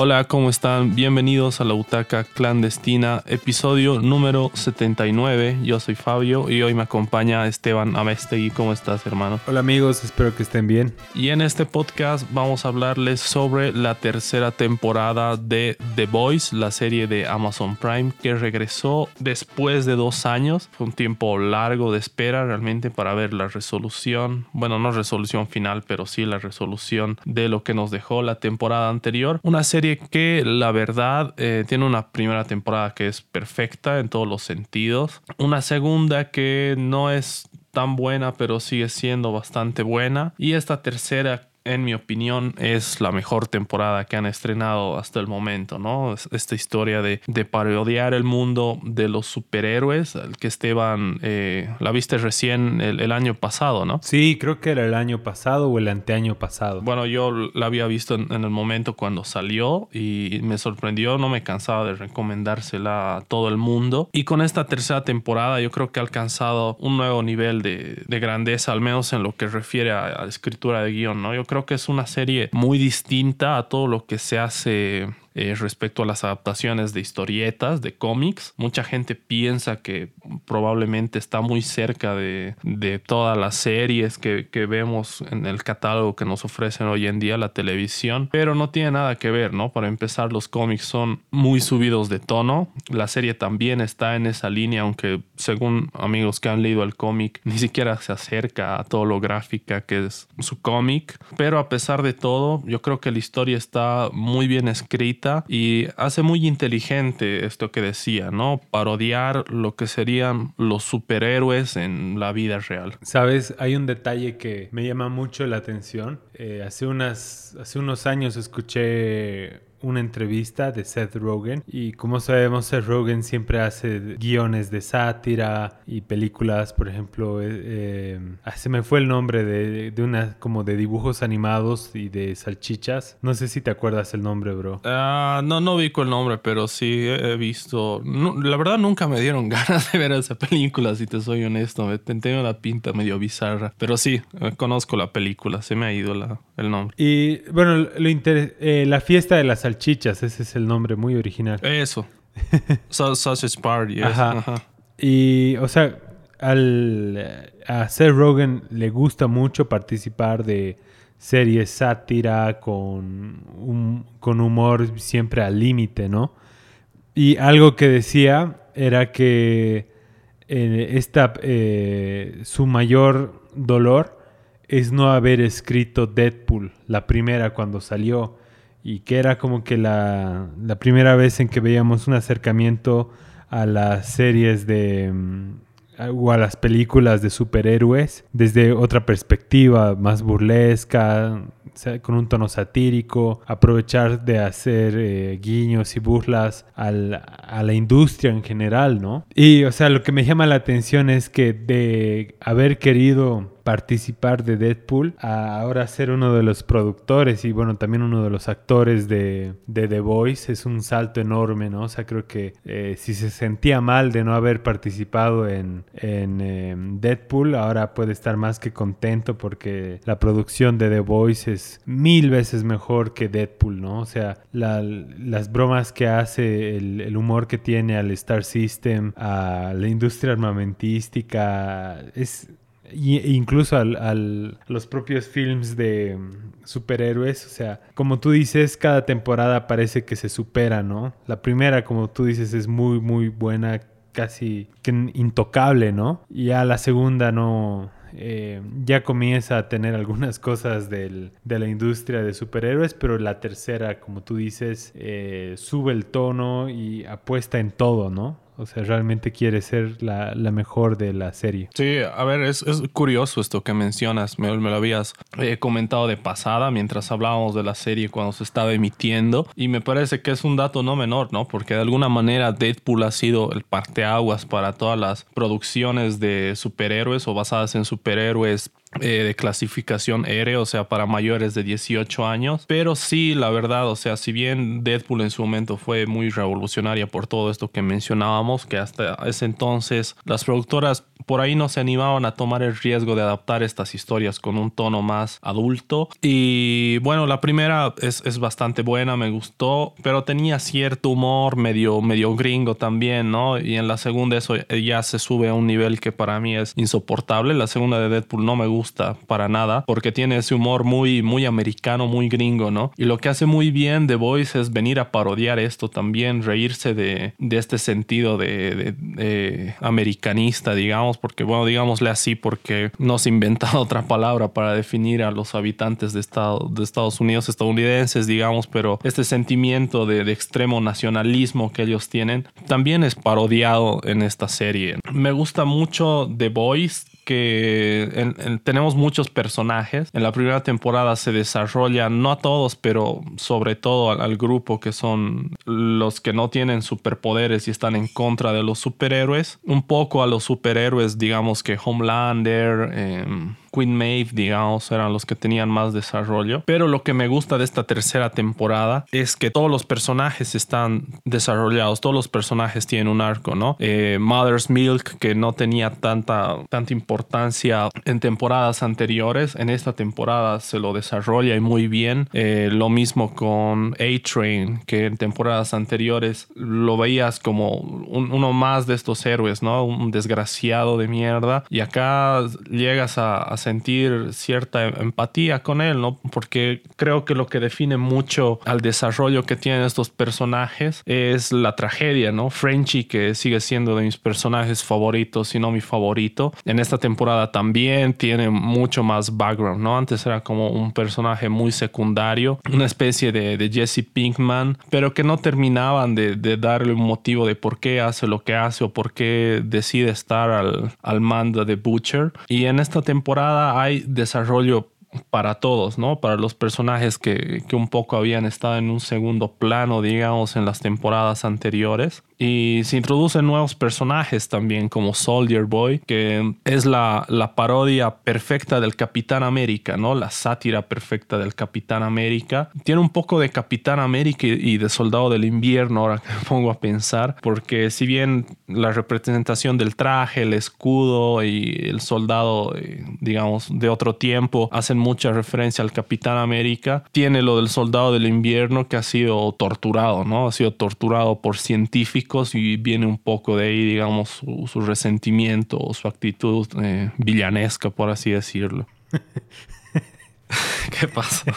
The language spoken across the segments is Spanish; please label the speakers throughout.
Speaker 1: Hola, ¿cómo están? Bienvenidos a la Butaca Clandestina, episodio número 79. Yo soy Fabio y hoy me acompaña Esteban Amestegui. ¿Cómo estás, hermano?
Speaker 2: Hola amigos, espero que estén bien.
Speaker 1: Y en este podcast vamos a hablarles sobre la tercera temporada de The Boys, la serie de Amazon Prime que regresó después de dos años. Fue un tiempo largo de espera realmente para ver la resolución, bueno, no resolución final, pero sí la resolución de lo que nos dejó la temporada anterior. Una serie que la verdad eh, tiene una primera temporada que es perfecta en todos los sentidos. Una segunda que no es tan buena pero sigue siendo bastante buena. Y esta tercera en mi opinión, es la mejor temporada que han estrenado hasta el momento, ¿no? Esta historia de, de parodiar el mundo de los superhéroes, el que Esteban eh, la viste recién el, año pasado, ¿no?
Speaker 2: Sí, creo que era el año pasado o el anteaño pasado.
Speaker 1: Bueno, yo la había visto en, el momento cuando salió y me sorprendió, no me cansaba de recomendársela a todo el mundo. Y con esta tercera temporada yo creo que ha alcanzado un nuevo nivel de, de grandeza, al menos en lo que refiere a, a escritura de guion, ¿no? Yo creo que es una serie muy distinta a todo lo que se hace eh, respecto a las adaptaciones de historietas, de cómics. Mucha gente piensa que probablemente está muy cerca de, todas las series que, vemos en el catálogo que nos ofrecen hoy en día la televisión, pero no tiene nada que ver, ¿no? Para empezar, los cómics son muy subidos de tono. La serie también está en esa línea, aunque según amigos que han leído el cómic, ni siquiera se acerca a todo lo gráfica que es su cómic. Pero a pesar de todo, yo creo que la historia está muy bien escrita y hace muy inteligente esto que decía, ¿no? Parodiar lo que serían los superhéroes en la vida real.
Speaker 2: Sabes, hay un detalle que me llama mucho la atención. Eh, hace, unas, hace unos años escuché una entrevista de Seth Rogen y como sabemos Seth Rogen siempre hace guiones de sátira y películas, por ejemplo, eh, eh ah, se me fue el nombre de, de, una como de dibujos animados y de salchichas. No sé si te acuerdas el nombre, bro.
Speaker 1: Ah, no, no vi el nombre, pero sí he visto. la verdad nunca me dieron ganas de ver esa película, si te soy honesto. Me tengo una pinta medio bizarra, pero sí, eh, conozco la película, se me ha ido la, el nombre.
Speaker 2: Y bueno, lo eh, la fiesta de las salchichas, ese es el nombre muy original.
Speaker 1: Eso. Sausage Party.
Speaker 2: Ajá. Y, o sea, al, a Seth Rogen le gusta mucho participar de series sátira con, un, con humor siempre al límite, ¿no? Y algo que decía era que eh, esta, eh, su mayor dolor es no haber escrito Deadpool, la primera cuando salió, y que era como que la, primera vez en que veíamos un acercamiento a las series de mm, o a las películas de superhéroes desde otra perspectiva más burlesca, con un tono satírico, aprovechar de hacer eh, guiños y burlas a la industria en general, ¿no? Y, o sea, lo que me llama la atención es que de haber querido participar de Deadpool a ahora ser uno de los productores y bueno también uno de los actores de, The Voice es un salto enorme no o sea creo que eh, si se sentía mal de no haber participado en, em, Deadpool ahora puede estar más que contento porque la producción de The Voice es mil veces mejor que Deadpool no o sea las bromas que hace el, el humor que tiene al Star System a la industria armamentística es incluso al, los propios films de mm, superhéroes. O sea, como tú dices, cada temporada parece que se supera, ¿no? La primera, como tú dices, es muy, muy buena, casi intocable, ¿no? Y ya la segunda no... Eh, ya comienza a tener algunas cosas del, de la industria de superhéroes, pero la tercera, como tú dices, eh, sube el tono y apuesta en todo, ¿no? O sea, realmente quiere ser la, mejor de la serie.
Speaker 1: Sí, a ver, es, curioso esto que mencionas. Me, lo habías eh, comentado de pasada mientras hablábamos de la serie cuando se estaba emitiendo. Y me parece que es un dato no menor, ¿no? Porque de alguna manera Deadpool ha sido el parteaguas para todas las producciones de superhéroes o basadas en superhéroes eh, de clasificación R, o sea, para mayores de 18 años. Pero sí, la verdad, o sea, si bien Deadpool en su momento fue muy revolucionaria por todo esto que mencionábamos, que hasta ese entonces las productoras por ahí no se animaban a tomar el riesgo de adaptar estas historias con un tono más adulto. Y bueno, la primera es, es bastante buena, me gustó, pero tenía cierto humor medio, medio gringo también, ¿no? Y en la segunda eso ya se sube a un nivel que para mí es insoportable. La segunda de Deadpool no me gusta para nada porque tiene ese humor muy, muy americano, muy gringo, ¿no? Y lo que hace muy bien The Voice es venir a parodiar esto también, reírse de, de este sentido de, de americanista, digamos porque, bueno, digámosle así, porque no se ha inventado otra palabra para definir a los habitantes de, Estado, de Estados Unidos estadounidenses, digamos, pero este sentimiento de, de extremo nacionalismo que ellos tienen también es parodiado en esta serie. Me gusta mucho The Voice que tenemos muchos personajes. En la primera temporada se desarrolla, no a todos, pero sobre todo al, grupo que son los que no tienen superpoderes y están en contra de los superhéroes. Un poco a los superhéroes, digamos que Homelander. Em, Queen Maeve, digamos, eran los que tenían más desarrollo. Pero lo que me gusta de esta tercera temporada es que todos los personajes están desarrollados, todos los personajes tienen un arco, ¿no? Eh, Mother's Milk, que no tenía tanta, tanta importancia en temporadas anteriores, en esta temporada se lo desarrolla y muy bien. Eh, lo mismo con A-Train, que en temporadas anteriores lo veías como uno más de estos héroes, ¿no? Un desgraciado de mierda. Y acá llegas a, a sentir cierta empatía con él, ¿no? Porque creo que lo que define mucho al desarrollo que tienen estos personajes es la tragedia, ¿no? Frenchy, que sigue siendo de mis personajes favoritos, si no mi favorito, en esta temporada también tiene mucho más background, ¿no? Antes era como un personaje muy secundario, una especie de, Jesse Pinkman, pero que no terminaban de, darle un motivo de por qué hace lo que hace o por qué decide estar al, al mando de Butcher. Y en esta temporada hay desarrollo para todos, ¿no? Para los personajes que, que, un poco habían estado en un segundo plano, digamos, en las temporadas anteriores. Y se introducen nuevos personajes también, como Soldier Boy, que es la, la parodia perfecta del Capitán América, ¿no? La sátira perfecta del Capitán América. Tiene un poco de Capitán América y de Soldado del Invierno, ahora que me pongo a pensar, porque si bien la representación del traje, el escudo y el soldado, eh, digamos, de otro tiempo, hacen mucha referencia al Capitán América, tiene lo del Soldado del Invierno que ha sido torturado, ¿no? Ha sido torturado por científicos y viene un poco de ahí, digamos, su, resentimiento o su actitud eh, villanesca, por así decirlo. ¿Qué pasa?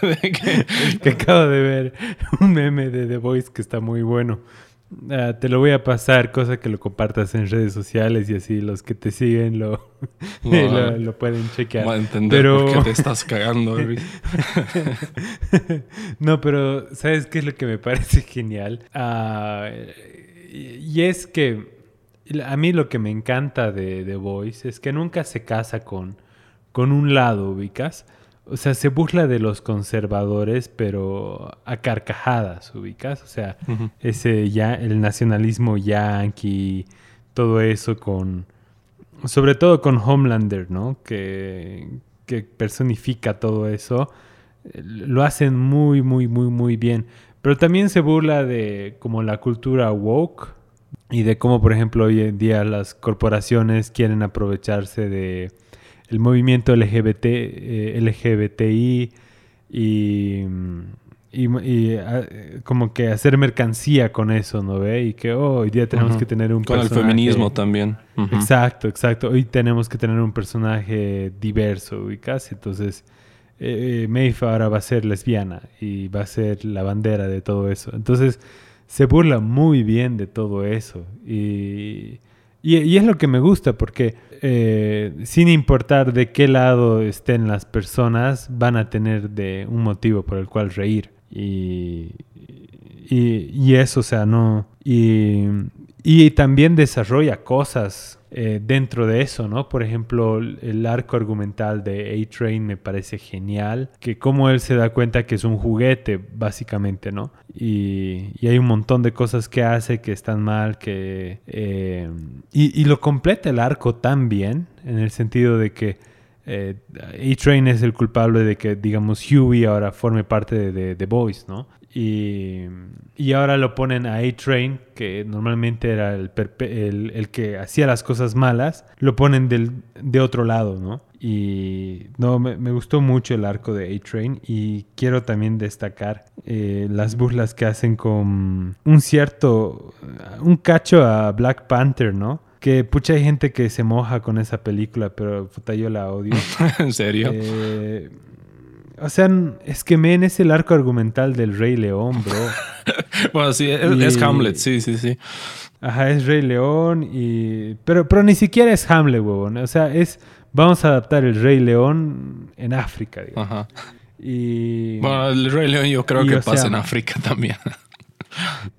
Speaker 2: que acabo de ver un meme de The Voice que está muy bueno. Ah, te lo voy a pasar, cosa que lo compartas en redes sociales y así los que te siguen lo, lo, pueden chequear.
Speaker 1: Va a entender pero... por qué te estás cagando.
Speaker 2: no, pero ¿sabes qué es lo que me parece genial? Ah, y es que a mí lo que me encanta de The Voice es que nunca se casa con, con un lado, ubicas. O sea, se burla de los conservadores, pero a carcajadas, ubicas. O sea, ese ya, el nacionalismo yankee, todo eso con. Sobre todo con Homelander, ¿no? Que, que personifica todo eso. Lo hacen muy, muy, muy, muy bien. Pero también se burla de como la cultura woke y de cómo, por ejemplo, hoy en día las corporaciones quieren aprovecharse de el movimiento LGBT, eh, LGBTI y, y, ah, como que hacer mercancía con eso, ¿no ve? Y que oh, hoy día tenemos que tener un
Speaker 1: con el feminismo también.
Speaker 2: Exacto, exacto. Hoy tenemos que tener un personaje diverso, casi Entonces, eh, eh ahora va a ser lesbiana y va a ser la bandera de todo eso. Entonces, se burla muy bien de todo eso. Y, y es lo que me gusta porque eh, sin importar de qué lado estén las personas, van a tener de un motivo por el cual reír. Y, y, eso, o sea, no. Y, y también desarrolla cosas eh, dentro de eso, ¿no? Por ejemplo, el arco argumental de A-Train me parece genial, que como él se da cuenta que es un juguete, básicamente, ¿no? Y, hay un montón de cosas que hace que están mal, que... Eh, y, lo completa el arco tan bien, en el sentido de que eh, A-Train es el culpable de que, digamos, Huey ahora forme parte de The Boys, ¿no? Y, y, ahora lo ponen a A-Train, que normalmente era el, el, que hacía las cosas malas, lo ponen del, de otro lado, ¿no? Y no, me, me gustó mucho el arco de A-Train y quiero también destacar eh, las burlas que hacen con un cierto, un cacho a Black Panther, ¿no? Que pucha hay gente que se moja con esa película, pero puta yo la odio.
Speaker 1: ¿En serio?
Speaker 2: Eh, o sea, es que men es el arco argumental del Rey León, bro.
Speaker 1: bueno, sí, es, Hamlet, sí, sí, sí.
Speaker 2: Ajá, es Rey León y... Pero, pero ni siquiera es Hamlet, huevón. O sea, es... Vamos a adaptar el Rey León en África, digamos. Ajá. Y...
Speaker 1: Bueno, el Rey León yo creo que pasa en África también.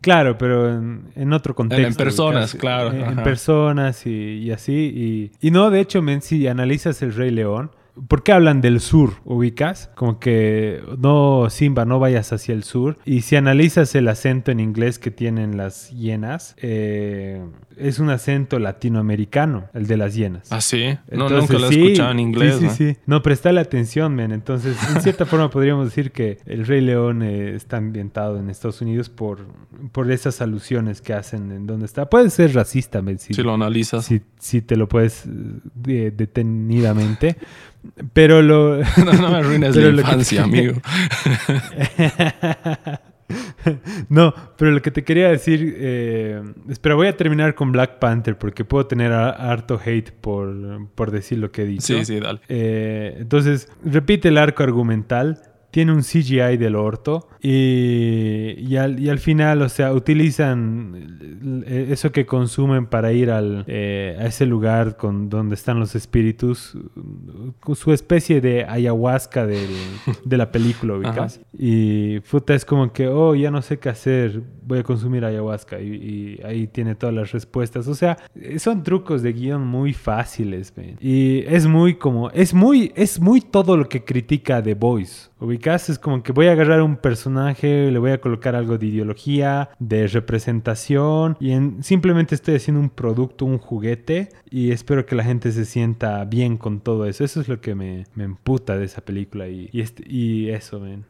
Speaker 2: Claro, pero en, otro contexto.
Speaker 1: En, personas, claro.
Speaker 2: En, personas y, así. Y, y, no, de hecho, men, si analizas el Rey León, ¿Por qué hablan del sur? ¿Ubicas? Como que no, Simba, no vayas hacia el sur. Y si analizas el acento en inglés que tienen las hienas, eh, es un acento latinoamericano, el de las hienas.
Speaker 1: Ah, sí. no, nunca lo he escuchado en inglés.
Speaker 2: Sí, sí, sí. No, prestale atención, men. Entonces, en cierta forma podríamos decir que El Rey León eh, está ambientado en Estados Unidos por, por esas alusiones que hacen en donde está. Puede ser racista, men.
Speaker 1: Si, lo analizas.
Speaker 2: Si, si te lo puedes eh, detenidamente. Pero lo.
Speaker 1: No, me arruines la infancia, amigo.
Speaker 2: no, pero lo que te quería decir. Eh, espera, voy a terminar con Black Panther porque puedo tener harto hate por, por decir lo que he dicho.
Speaker 1: Sí, sí, dale.
Speaker 2: Eh, entonces, repite el arco argumental tiene un CGI del orto y, y, al, final, o sea, utilizan eso que consumen para ir al, eh, a ese lugar con, donde están los espíritus, su especie de ayahuasca de la película, ubicas. Y puta, es como que, oh, ya no sé qué hacer, voy a consumir ayahuasca y, ahí tiene todas las respuestas. O sea, son trucos de guion muy fáciles, Y es muy como, es muy, es muy todo lo que critica The Voice. Ubicas, es como que voy a agarrar un personaje, le voy a colocar algo de ideología, de representación y simplemente estoy haciendo un producto, un juguete y espero que la gente se sienta bien con todo eso. Eso es lo que me, me emputa de esa película y, y, este, y eso, man.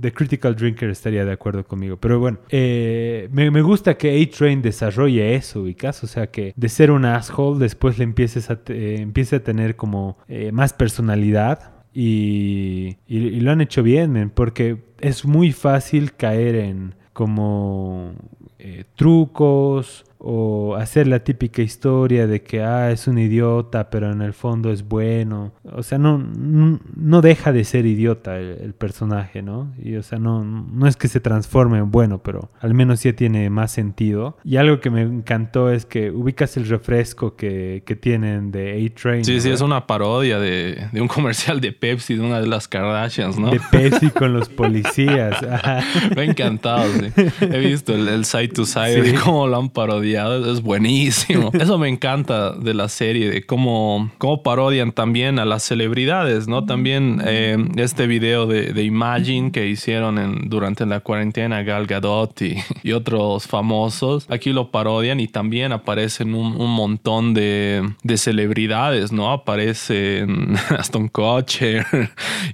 Speaker 2: The Critical Drinker estaría de acuerdo conmigo. Pero bueno, eh, me, me, gusta que A-Train desarrolle eso, ubicas. O sea, que de ser un asshole, después le empieces a, eh, empiece a tener como eh, más personalidad y, lo han hecho bien, porque es muy fácil caer en como eh, trucos o hacer la típica historia de que ah, es un idiota, pero en el fondo es bueno. O sea, no, no, deja de ser idiota el, personaje, ¿no? Y o sea, no, no es que se transforme en bueno, pero al menos ya tiene más sentido. Y algo que me encantó es que ubicas el refresco que, que tienen de A-Train.
Speaker 1: Sí, sí, es una parodia de, de, un comercial de Pepsi, de una de las Kardashians, ¿no?
Speaker 2: De Pepsi con los policías.
Speaker 1: me ha encantado, sí. He visto el, el side to side de cómo lo han parodiado es buenísimo. Eso me encanta de la serie, de cómo, cómo parodian también a las celebridades, ¿no? También eh, este video de, de, Imagine que hicieron en, durante la cuarentena, Gal Gadot y, y, otros famosos, aquí lo parodian y también aparecen un, un montón de, de, celebridades, ¿no? Aparecen Aston Kutcher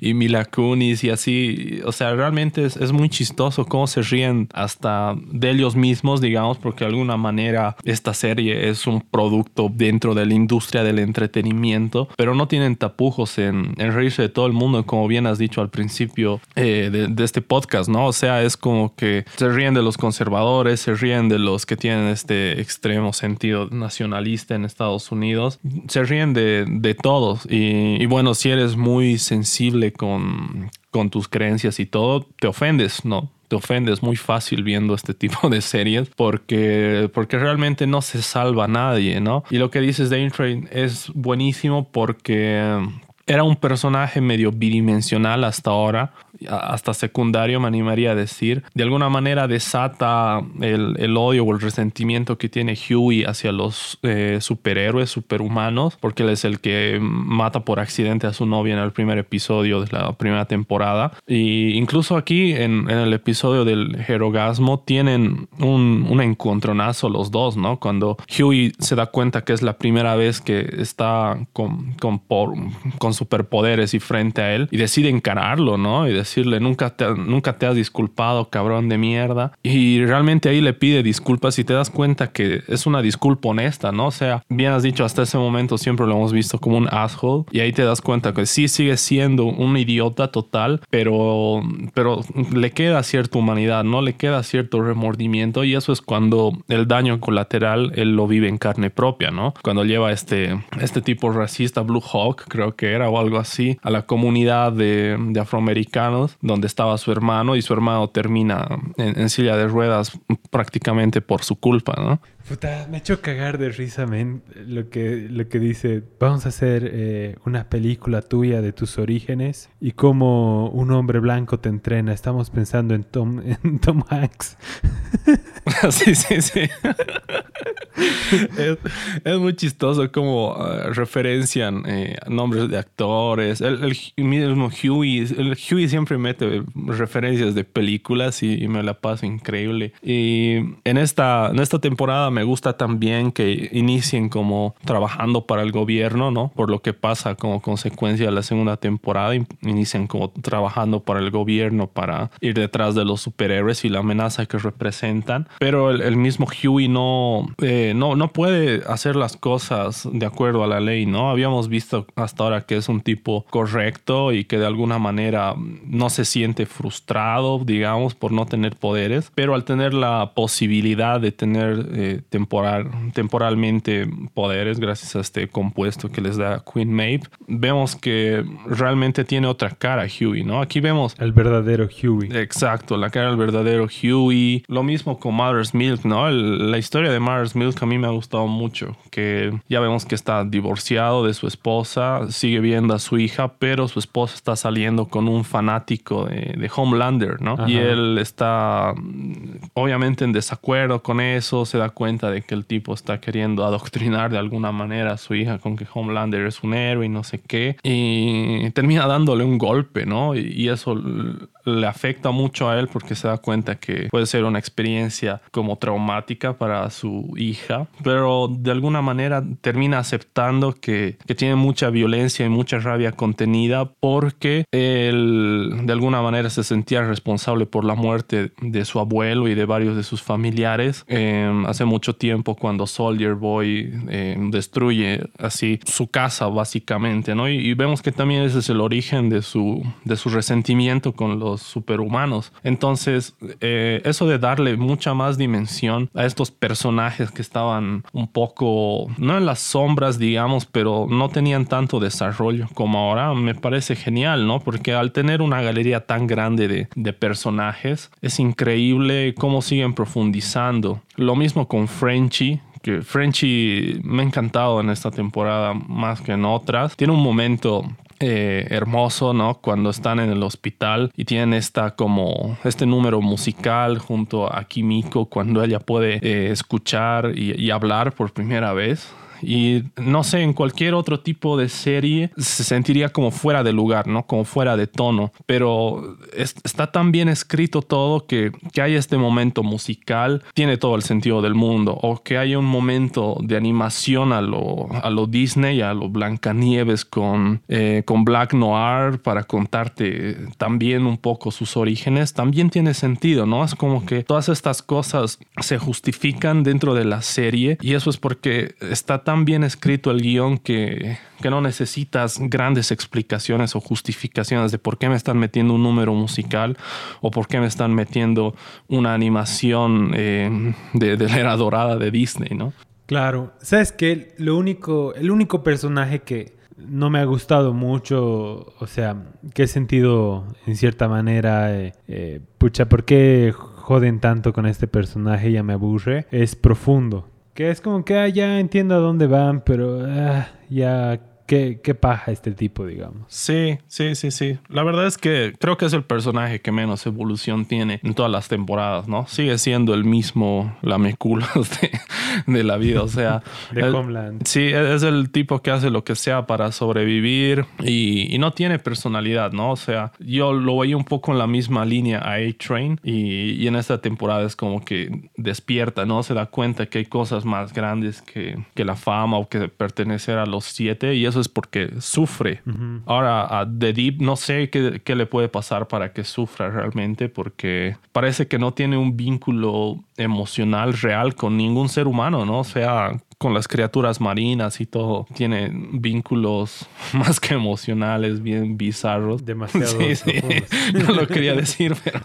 Speaker 1: y Mila Kunis y así. O sea, realmente es, es muy chistoso cómo se ríen hasta de ellos mismos, digamos, porque de alguna manera esta serie es un producto dentro de la industria del entretenimiento, pero no tienen tapujos en, reírse de todo el mundo, como bien has dicho al principio eh, de, este podcast, ¿no? O sea, es como que se ríen de los conservadores, se ríen de los que tienen este extremo sentido nacionalista en Estados Unidos, se ríen de, todos. Y, y bueno, si eres muy sensible con tus creencias y todo, te ofendes, ¿no? Te ofendes muy fácil viendo este tipo de series porque, porque realmente no se salva a nadie, ¿no? Y lo que dices de Train es buenísimo porque era un personaje medio bidimensional hasta ahora, hasta secundario, me animaría a decir, de alguna manera desata el, odio o el resentimiento que tiene Huey hacia los eh, superhéroes, superhumanos, porque él es el que mata por accidente a su novia en el primer episodio de la primera temporada. Y incluso aquí en, el episodio del Jerogasmo tienen un, un encontronazo los dos, ¿no? Cuando Huey se da cuenta que es la primera vez que está con, con, con superpoderes y frente a él y decide encararlo, ¿no? Decirle, nunca te, nunca te has disculpado, cabrón de mierda. Y realmente ahí le pide disculpas y te das cuenta que es una disculpa honesta, ¿no? O sea, bien has dicho, hasta ese momento siempre lo hemos visto como un asshole y ahí te das cuenta que sí sigue siendo un idiota total, pero, pero le queda cierta humanidad, ¿no? Le queda cierto remordimiento y eso es cuando el daño colateral él lo vive en carne propia, ¿no? Cuando lleva este, este tipo racista, Blue Hawk, creo que era o algo así, a la comunidad de, de afroamericanos donde estaba su hermano y su hermano termina en, silla de ruedas prácticamente por su culpa, ¿no?
Speaker 2: Puta, me hecho cagar de risa, men, lo que, lo que dice, vamos a hacer eh, una película tuya de tus orígenes y cómo un hombre blanco te entrena. Estamos pensando en Tom, en Tom Hanks.
Speaker 1: sí, sí, sí. es, muy chistoso como uh, referencian eh, nombres de actores. El, mismo Huey, el Huey siempre mete referencias de películas y, me la paso increíble. Y en esta, en esta temporada me gusta también que inicien como trabajando para el gobierno, ¿no? Por lo que pasa como consecuencia de la segunda temporada, inician como trabajando para el gobierno para ir detrás de los superhéroes y la amenaza que representan. Pero el, mismo Huey no... Eh, no, no puede hacer las cosas de acuerdo a la ley, ¿no? Habíamos visto hasta ahora que es un tipo correcto y que de alguna manera no se siente frustrado, digamos, por no tener poderes, pero al tener la posibilidad de tener eh, temporal, temporalmente poderes gracias a este compuesto que les da Queen Maeve, vemos que realmente tiene otra cara Huey, ¿no? Aquí vemos...
Speaker 2: El verdadero Huey.
Speaker 1: Exacto, la cara del verdadero Huey. Lo mismo con Mother's Milk, ¿no? la historia de Mother's Milk a mí me ha gustado mucho, que ya vemos que está divorciado de su esposa, sigue viendo a su hija, pero su esposa está saliendo con un fanático de, Homelander, ¿no? Y él está mm, obviamente en desacuerdo con eso, se da cuenta de que el tipo está queriendo adoctrinar de alguna manera a su hija con que Homelander es un héroe y no sé qué, y termina dándole un golpe, ¿no? Y, eso le afecta mucho a él porque se da cuenta que puede ser una experiencia como traumática para su hija, pero de alguna manera termina aceptando que, que tiene mucha violencia y mucha rabia contenida porque él de alguna manera se sentía responsable por la muerte de su abuelo y de varios de sus familiares em, hace mucho tiempo cuando Soldier Boy em, destruye así su casa básicamente, ¿no? Y, vemos que también ese es el origen de su, de su resentimiento con los superhumanos. Entonces, eh, eso de darle mucha más dimensión a estos personajes que estaban un poco, no en las sombras, digamos, pero no tenían tanto desarrollo como ahora, me parece genial, ¿no? Porque al tener una galería tan grande de, de personajes, es increíble cómo siguen profundizando. Lo mismo con Frenchy, que Frenchy me ha encantado en esta temporada más que en otras. Tiene un momento eh, hermoso, ¿no? Cuando están en el hospital y tienen esta como este número musical junto a Kimiko cuando ella puede eh, escuchar y hablar por primera vez. Y no sé, en cualquier otro tipo de serie se sentiría como fuera de lugar, ¿no? Como fuera de tono. Pero está tan bien escrito todo que, que hay este momento musical, tiene todo el sentido del mundo. O que haya un momento de animación a lo, a lo Disney, a lo Blancanieves con, eh, con Black Noir para contarte también un poco sus orígenes, también tiene sentido, ¿no? Es como que todas estas cosas se justifican dentro de la serie y eso es porque está tan bien escrito el guion que, que no necesitas grandes explicaciones o justificaciones de por qué me están metiendo un número musical o por qué me están metiendo una animación eh, de, la era dorada de Disney, ¿no?
Speaker 2: Claro, sabes que lo único, el único personaje que no me ha gustado mucho, o sea, que he sentido en cierta manera, eh, eh, pucha, ¿por qué joden tanto con este personaje? Ya me aburre. Es profundo. Que es como que ah, ya entiendo a dónde van, pero ah, ya qué, qué paja este tipo, digamos.
Speaker 1: Sí, sí, sí, sí. La verdad es que creo que es el personaje que menos evolución tiene en todas las temporadas, ¿no? Sigue siendo el mismo lameculos de, de la vida, o sea...
Speaker 2: de Homeland.
Speaker 1: Sí, es el tipo que hace lo que sea para sobrevivir y, y, no tiene personalidad, ¿no? O sea, yo lo veía un poco en la misma línea a A-Train y, y en esta temporada es como que despierta, ¿no? Se da cuenta que hay cosas más grandes que, que la fama o que pertenecer a los siete y eso es porque sufre. Ahora a The Deep no sé qué, qué, le puede pasar para que sufra realmente porque parece que no tiene un vínculo emocional real con ningún ser humano, ¿no? O sea, con las criaturas marinas y todo, tiene vínculos más que emocionales, bien bizarros.
Speaker 2: Demasiado.
Speaker 1: Sí, sí. No lo quería decir, pero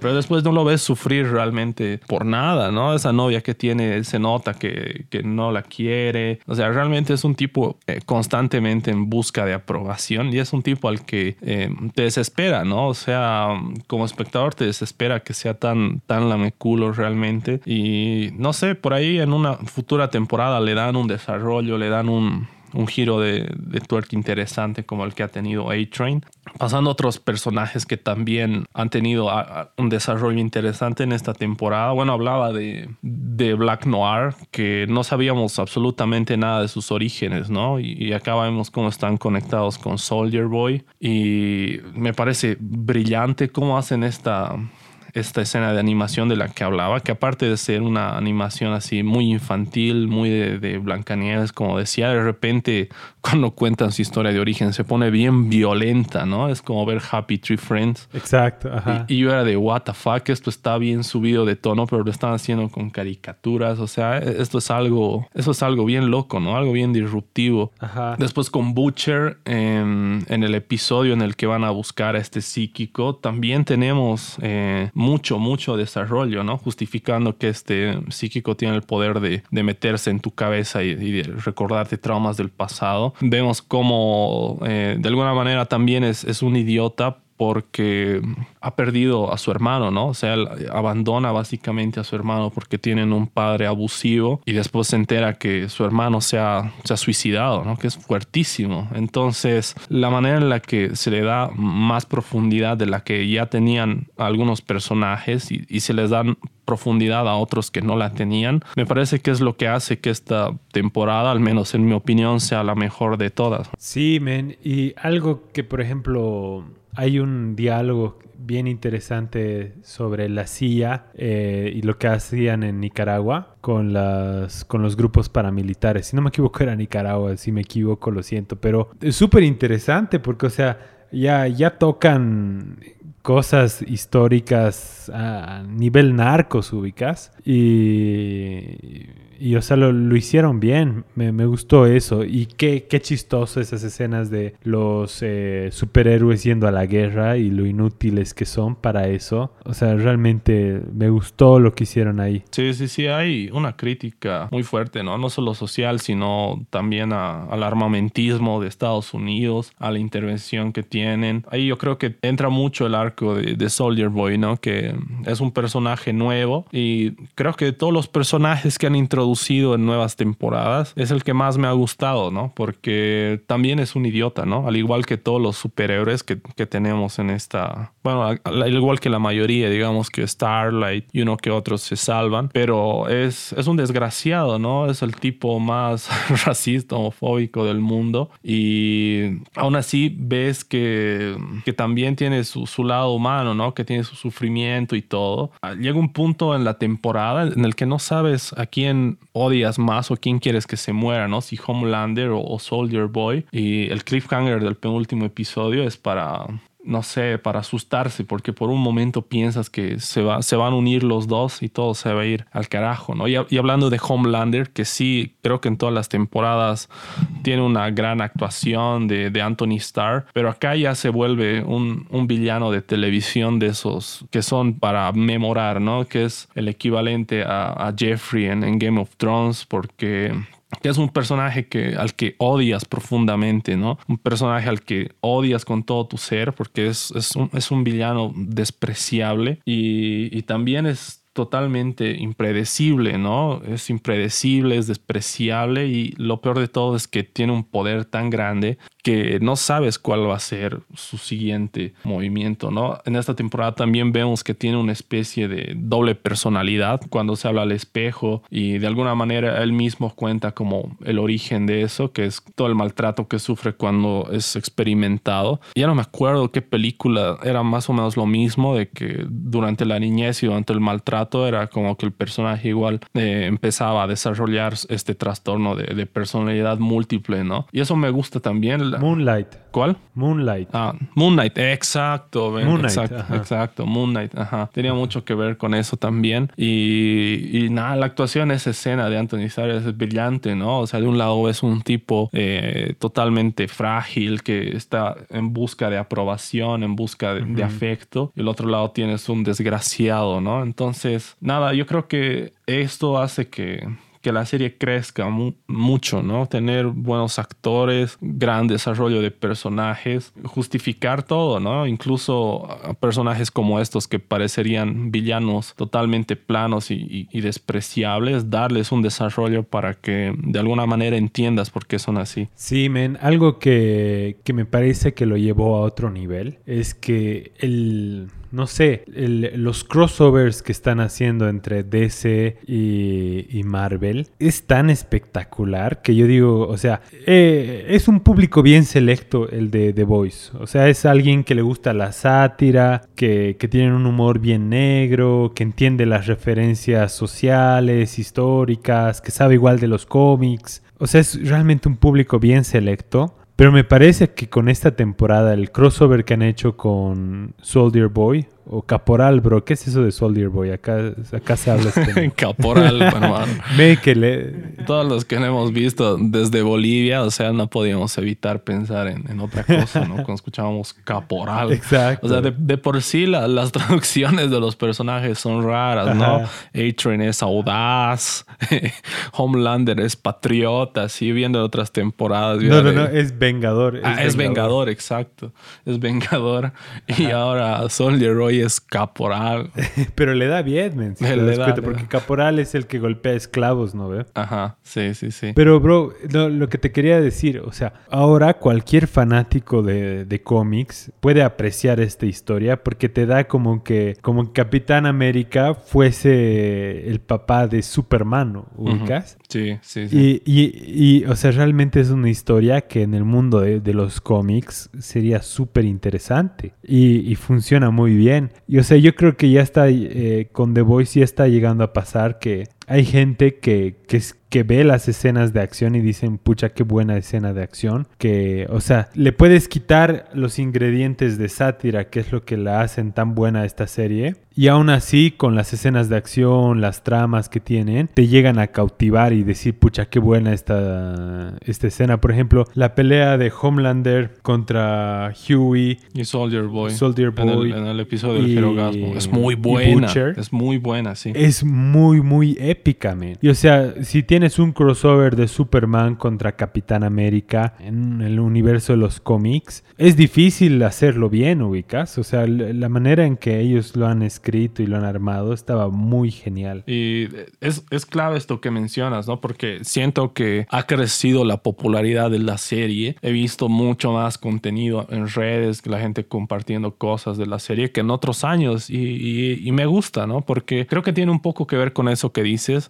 Speaker 1: Pero después no lo ves sufrir realmente por nada, ¿no? Esa novia que tiene se nota que, que no la quiere. O sea, realmente es un tipo eh, constantemente en busca de aprobación y es un tipo al que eh, te desespera, ¿no? O sea, como espectador te desespera que sea tan, tan lameculo realmente. Y no sé, por ahí en un una futura temporada le dan un desarrollo, le dan un, un giro de, de tuerca interesante como el que ha tenido A-Train. Pasando a otros personajes que también han tenido un desarrollo interesante en esta temporada. Bueno, hablaba de, de Black Noir, que no sabíamos absolutamente nada de sus orígenes, ¿no? Y, y acá vemos cómo están conectados con Soldier Boy. Y me parece brillante cómo hacen esta esta escena de animación de la que hablaba, que aparte de ser una animación así muy infantil, muy de, de Blancanieves, como decía, de repente cuando cuentan su historia de origen se pone bien violenta, ¿no? Es como ver Happy Tree Friends.
Speaker 2: Exacto, ajá.
Speaker 1: Y, y yo era de, what the fuck, esto está bien subido de tono, pero lo están haciendo con caricaturas, o sea, esto es algo, eso es algo bien loco, ¿no? Algo bien disruptivo.
Speaker 2: Ajá.
Speaker 1: Después con Butcher, en, en, el episodio en el que van a buscar a este psíquico, también tenemos eh, mucho, mucho desarrollo, ¿no? Justificando que este psíquico tiene el poder de, de meterse en tu cabeza y, de recordarte traumas del pasado. Vemos cómo eh, de alguna manera también es, es un idiota porque ha perdido a su hermano, ¿no? O sea, él abandona básicamente a su hermano porque tienen un padre abusivo y después se entera que su hermano se ha, se ha suicidado, ¿no? Que es fuertísimo. Entonces, la manera en la que se le da más profundidad de la que ya tenían algunos personajes y, y se les dan profundidad a otros que no la tenían, me parece que es lo que hace que esta temporada, al menos en mi opinión, sea la mejor de todas.
Speaker 2: Sí, men. Y algo que, por ejemplo, hay un diálogo bien interesante sobre la CIA eh, y lo que hacían en Nicaragua con, las, con los grupos paramilitares. Si no me equivoco era Nicaragua, si me equivoco lo siento, pero es súper interesante porque, o sea, ya, ya tocan cosas históricas a nivel narcos ubicas y y, o sea, lo, lo hicieron bien. Me, me, gustó eso. Y qué, qué chistoso esas escenas de los eh, superhéroes yendo a la guerra y lo inútiles que son para eso. O sea, realmente me gustó lo que hicieron ahí.
Speaker 1: Sí, sí, sí. Hay una crítica muy fuerte, ¿no? No solo social, sino también a, al armamentismo de Estados Unidos, a la intervención que tienen. Ahí yo creo que entra mucho el arco de, de Soldier Boy, ¿no? Que es un personaje nuevo y creo que todos los personajes que han introducido en nuevas temporadas es el que más me ha gustado, ¿no? Porque también es un idiota, ¿no? Al igual que todos los superhéroes que, que tenemos en esta... Bueno, al, al, igual que la mayoría, digamos que Starlight y uno que otros se salvan, pero es, es un desgraciado, ¿no? Es el tipo más racista, homofóbico del mundo y aún así ves que, que también tiene su, su lado humano, ¿no? Que tiene su sufrimiento y todo. Llega un punto en la temporada en el que no sabes a quién odias más o quién quieres que se muera, ¿no? Si Homelander o, o Soldier Boy. Y el cliffhanger del penúltimo episodio es para no sé, para asustarse, porque por un momento piensas que se, va, se van a unir los dos y todo se va a ir al carajo, ¿no? Y, hablando de Homelander, que sí, creo que en todas las temporadas tiene una gran actuación de, de Anthony Starr, pero acá ya se vuelve un, un, villano de televisión de esos que son para memorar, ¿no? Que es el equivalente a, a Jeffrey en, en Game of Thrones, porque que es un personaje que, al que odias profundamente, ¿no? Un personaje al que odias con todo tu ser porque es, es, un, es un villano despreciable y, y, también es totalmente impredecible, ¿no? Es impredecible, es despreciable y lo peor de todo es que tiene un poder tan grande que no sabes cuál va a ser su siguiente movimiento, ¿no? En esta temporada también vemos que tiene una especie de doble personalidad cuando se habla al espejo y de alguna manera él mismo cuenta como el origen de eso, que es todo el maltrato que sufre cuando es experimentado. Ya no me acuerdo qué película era más o menos lo mismo, de que durante la niñez y durante el maltrato era como que el personaje igual eh, empezaba a desarrollar este trastorno de, de personalidad múltiple, ¿no? Y eso me gusta también
Speaker 2: Moonlight.
Speaker 1: ¿Cuál?
Speaker 2: Moonlight.
Speaker 1: Ah, Moonlight, exacto.
Speaker 2: Moonlight,
Speaker 1: exacto,
Speaker 2: ajá.
Speaker 1: exacto, Moonlight, ajá. Tenía mucho que ver con eso también. Y, y nada, la actuación esa escena de Anthony Sayers es brillante, ¿no? O sea, de un lado es un tipo eh, totalmente frágil que está en busca de aprobación, en busca de, de afecto. Y el otro lado tienes un desgraciado, ¿no? Entonces, nada, yo creo que esto hace que que la serie crezca mu- mucho, ¿no? Tener buenos actores, gran desarrollo de personajes, justificar todo, ¿no? Incluso personajes como estos que parecerían villanos totalmente planos y, y- y despreciables, darles un desarrollo para que de alguna manera entiendas por qué son así.
Speaker 2: Sí, men, algo que, que me parece que lo llevó a otro nivel es que el, no sé, los crossovers que están haciendo entre DC y, y Marvel es tan espectacular que yo digo, o sea, eh, es un público bien selecto el de The Voice. O sea, es alguien que le gusta la sátira, que, que tiene un humor bien negro, que entiende las referencias sociales, históricas, que sabe igual de los cómics. O sea, es realmente un público bien selecto. Pero me parece que con esta temporada, el crossover que han hecho con Soldier Boy o Caporal, bro, ¿qué es eso de Soldier Boy? Acá, acá se habla español.
Speaker 1: Caporal, hermano.
Speaker 2: Me que le...
Speaker 1: Todos los que hemos visto desde Bolivia, o sea, no podíamos evitar pensar en, en otra cosa, ¿no? Cuando escuchábamos caporal.
Speaker 2: Exacto.
Speaker 1: O sea, de, de por sí la- las traducciones de los personajes son raras, ¿no? A-Train es audaz, Homelander es patriota, así viendo otras temporadas.
Speaker 2: No, no, no, es Vengador.
Speaker 1: Ah, es Vengador, exacto. Es Vengador. Y ahora Soldier Es caporal.
Speaker 2: Pero le da bien, men, si
Speaker 1: Le
Speaker 2: das
Speaker 1: da,
Speaker 2: cuenta,
Speaker 1: le
Speaker 2: porque
Speaker 1: da.
Speaker 2: Caporal es el que golpea esclavos, ¿no ve?
Speaker 1: Ajá, sí, sí, sí.
Speaker 2: Pero, bro, lo, lo que te quería decir, o sea, ahora cualquier fanático de, de cómics puede apreciar esta historia porque te da como que, como que Capitán América fuese el papá de Superman, ¿no? ¿ubicas?
Speaker 1: Sí, sí, sí.
Speaker 2: Y, y- y, o sea, realmente es una historia que en el mundo de, de los cómics sería súper interesante y, y funciona muy bien. Y, o sea, yo creo que ya está, eh, con The Voice ya está llegando a pasar que hay gente que, que, que ve las escenas de acción y dicen, pucha, qué buena escena de acción. Que, o sea, le puedes quitar los ingredientes de sátira, que es lo que la hacen tan buena esta serie. Y aún así, con las escenas de acción, las tramas que tienen, te llegan a cautivar y decir, pucha, qué buena esta, esta escena. Por ejemplo, la pelea de Homelander contra Huey.
Speaker 1: Y Soldier Boy.
Speaker 2: Soldier
Speaker 1: En el,
Speaker 2: Boy
Speaker 1: en el episodio del
Speaker 2: y-
Speaker 1: Jerogasmo. Es muy buena.
Speaker 2: Butcher.
Speaker 1: Es muy buena, sí.
Speaker 2: Es muy, muy épica, man. Y o sea, si tienes un crossover de Superman contra Capitán América en el universo de los cómics, es difícil hacerlo bien, ubicas. O sea, la manera en que ellos lo han escrito y lo han armado estaba muy genial.
Speaker 1: Y es, es clave esto que mencionas, ¿no? Porque siento que ha crecido la popularidad de la serie. He visto mucho más contenido en redes, la gente compartiendo cosas de la serie que en otros años. Y, y- y me gusta, ¿no? Porque creo que tiene un poco que ver con eso que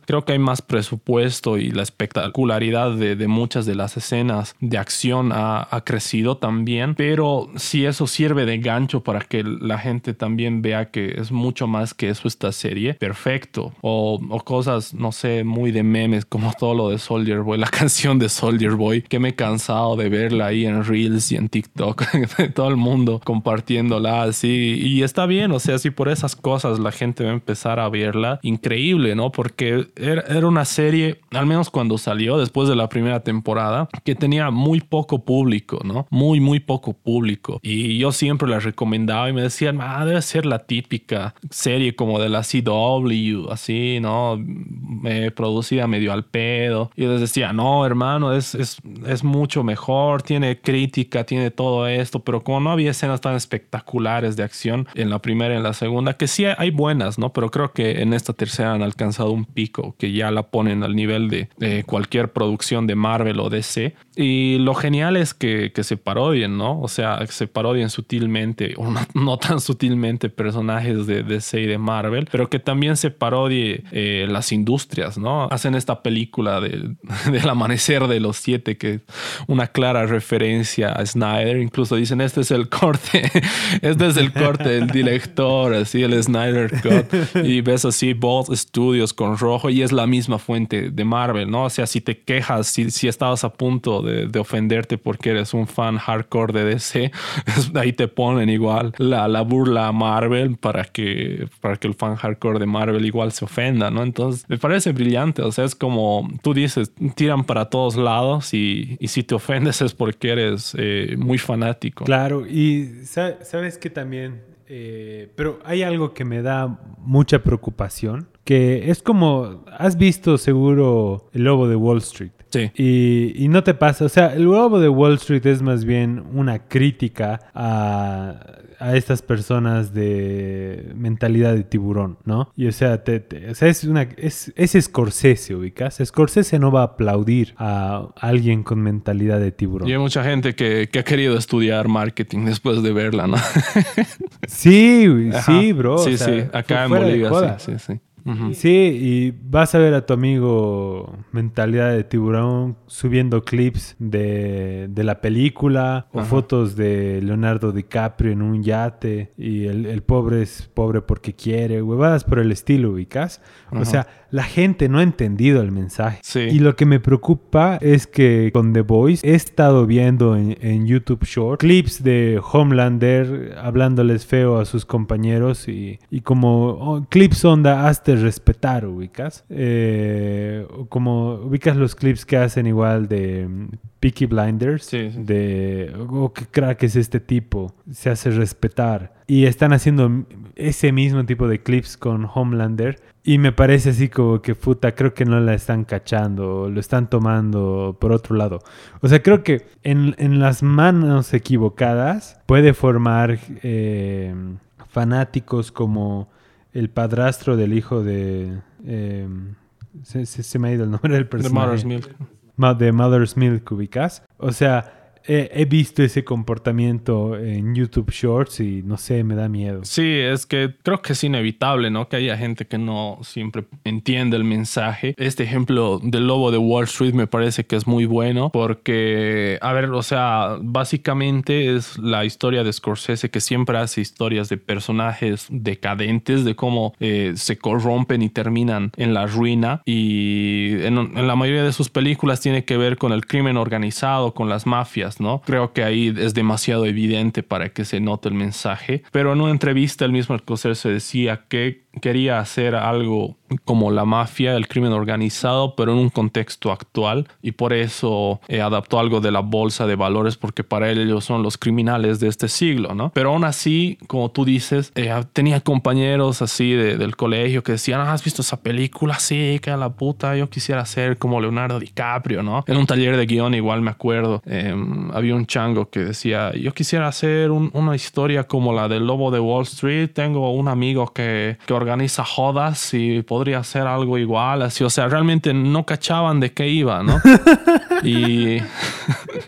Speaker 1: Creo que hay más presupuesto y la espectacularidad de, muchas de las escenas de acción ha, crecido también. Pero si eso sirve de gancho para que la gente también vea que es mucho más que eso esta serie, perfecto. O, o cosas, no sé, muy de memes, como todo lo de Soldier Boy, la canción de Soldier Boy, que me he cansado de verla ahí en Reels y en TikTok, todo el mundo compartiéndola así. Y está bien, o sea, si por esas cosas la gente va a empezar a verla, increíble, ¿no? Porque era, una serie, al menos cuando salió, después de la primera temporada, que tenía muy poco público, ¿no? Muy, muy poco público. Y yo siempre la recomendaba y me decían, ah, debe ser la típica serie como de la CW, así, ¿no? Me producida medio al pedo. Y les decía, no, hermano, es, es, es mucho mejor, tiene crítica, tiene todo esto, pero como no había escenas tan espectaculares de acción en la primera y en la segunda, que sí hay buenas, ¿no? Pero creo que en esta tercera han alcanzado un pico que ya la ponen al nivel de, cualquier producción de Marvel o DC. Y lo genial es que, que se parodien, ¿no? O sea, que se parodien sutilmente, o no, tan sutilmente, personajes de DC y de Marvel, pero que también se parodie eh, las industrias, ¿no? Hacen esta película de, del amanecer de los siete, que una clara referencia a Snyder, incluso dicen, este es el corte, este es el corte del director, así el Snyder Cut, y ves así Both Studios con rojo y es la misma fuente de Marvel, ¿no? O sea, si te quejas, si, si estabas a punto de, de ofenderte porque eres un fan hardcore de DC, ahí te ponen igual la, la burla a Marvel para que, para que el fan hardcore de Marvel igual se ofenda, ¿no? Entonces, me parece brillante, o sea, es como tú dices, tiran para todos lados y, y si te ofendes es porque eres eh, muy fanático.
Speaker 2: Claro, y sabes que también, eh, pero hay algo que me da mucha preocupación, que es como, has visto seguro el lobo de Wall Street.
Speaker 1: Sí.
Speaker 2: Y, y, no te pasa, o sea, el lobo de Wall Street es más bien una crítica a a estas personas de mentalidad de tiburón, ¿no? Y o sea, te, o sea es, una, es, es Scorsese, ubicas. Scorsese no va a aplaudir a alguien con mentalidad de tiburón.
Speaker 1: Y hay mucha gente que, que ha querido estudiar marketing después de verla, ¿no?
Speaker 2: sí, sí, bro.
Speaker 1: Sí, sí, acá en Bolivia, sí, sí, sí.
Speaker 2: Sí, y vas a ver a tu amigo Mentalidad de Tiburón subiendo clips de, de la película o fotos de Leonardo DiCaprio en un yate y el, el pobre es pobre porque quiere, huevadas por el estilo, ubicas. O sea, la gente no ha entendido el mensaje. Y lo que me preocupa es que con The Voice he estado viendo en, YouTube Short clips de Homelander hablándoles feo a sus compañeros y, como oh, clips onda respetar, ubicas. Eh, como ubicas los clips que hacen igual de mm, Peaky Blinders, de oh, qué crack es este tipo, se hace respetar. Y están haciendo ese mismo tipo de clips con Homelander y me parece así como que puta, creo que no la están cachando, lo están tomando por otro lado. O sea, creo que en, las manos equivocadas puede formar eh, fanáticos como el padrastro del hijo de... Eh, se, me ha ido el nombre del personaje.
Speaker 1: De Mother's Milk.
Speaker 2: De Mother's Milk, ubicas. O sea, he, visto ese comportamiento en YouTube Shorts y no sé, me da miedo.
Speaker 1: Sí, es que creo que es inevitable, ¿no? Que haya gente que no siempre entiende el mensaje. Este ejemplo del lobo de Wall Street me parece que es muy bueno porque, a ver, o sea, básicamente es la historia de Scorsese que siempre hace historias de personajes decadentes, de cómo eh, se corrompen y terminan en la ruina. Y en, en la mayoría de sus películas tiene que ver con el crimen organizado, con las mafias. Creo que ahí es demasiado evidente para que se note el mensaje. Pero en una entrevista el mismo se decía que quería hacer algo como la mafia, el crimen organizado, pero en un contexto actual y por eso eh, adaptó algo de la bolsa de valores porque para él ellos son los criminales de este siglo, ¿no? Pero aún así, como tú dices, eh, tenía compañeros así del colegio que decían, ah, ¿has visto esa película? Sí, que la puta, yo quisiera ser como Leonardo DiCaprio, ¿no? En un taller de guion igual me acuerdo, em, había un chango que decía, yo quisiera hacer una historia como la del lobo de Wall Street, tengo un amigo que, que organiza jodas y podría hacer algo igual, así, o sea, realmente no cachaban de qué iba, ¿no? y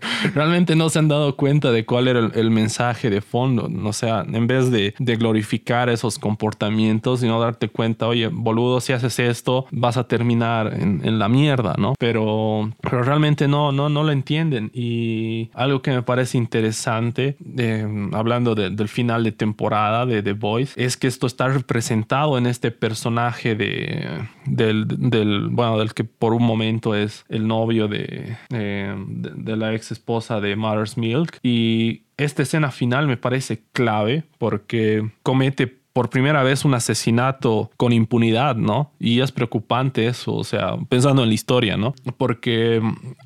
Speaker 1: realmente no se han dado cuenta de cuál era el, mensaje de fondo, o sea, en vez de, glorificar esos comportamientos y no darte cuenta, oye, boludo, si haces esto, vas a terminar en, la mierda, ¿no? Pero, pero realmente no, no, no lo entienden y algo que me parece interesante, eh, hablando del final de temporada de The Voice, es que esto está representado en este personaje de, del, del, bueno, del que por un momento es el novio de, de, la ex esposa de Mother's Milk. Y esta escena final me parece clave porque comete por primera vez un asesinato con impunidad, ¿no? Y es preocupante eso, o sea, pensando en la historia, ¿no? Porque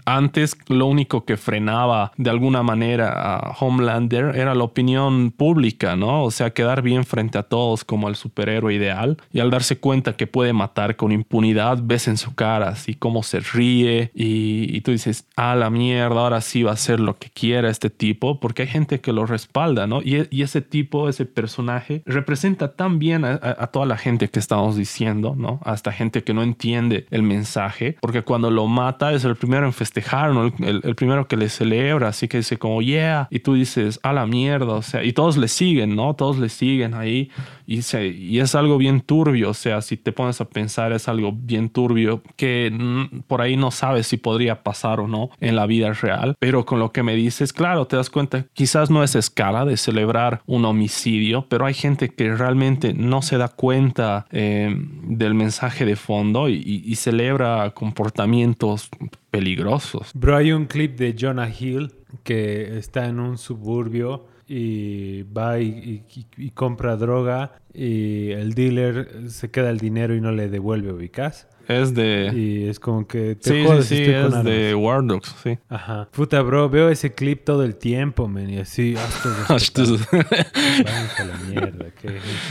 Speaker 1: antes lo único que frenaba de alguna manera a Homelander era la opinión pública, ¿no? O sea, quedar bien frente a todos como el superhéroe ideal y al darse cuenta que puede matar con impunidad, ves en su cara así como se ríe y, tú dices, ah, la mierda, ahora sí va a hacer lo que quiera este tipo, porque hay gente que lo respalda, ¿no? Y, y ese tipo, ese personaje, representa tan bien a, toda la gente que estamos diciendo, ¿no? Hasta gente que no entiende el mensaje, porque cuando lo mata es el primero en festejar, ¿no? El, primero que le celebra, así que dice como, yeah, y tú dices, a la mierda, o sea, y todos le siguen, ¿no? Todos le siguen ahí y, y es algo bien turbio, o sea, si te pones a pensar es algo bien turbio que por ahí no sabes si podría pasar o no en la vida real, pero con lo que me dices, claro, te das cuenta, quizás no es escala de celebrar un homicidio, pero hay gente que realmente no se da cuenta eh, del mensaje de fondo y, celebra comportamientos peligrosos.
Speaker 2: Bro, hay un clip de Jonah Hill que está en un suburbio y va y, compra droga y el dealer se queda el dinero y no le devuelve, ubicas.
Speaker 1: Es de.
Speaker 2: Y es como que
Speaker 1: te sí, jodes, sí, sí, es de War Dogs, sí.
Speaker 2: Ajá. Puta, bro, veo ese clip todo el tiempo, man. Y así, hasta. la
Speaker 1: mierda.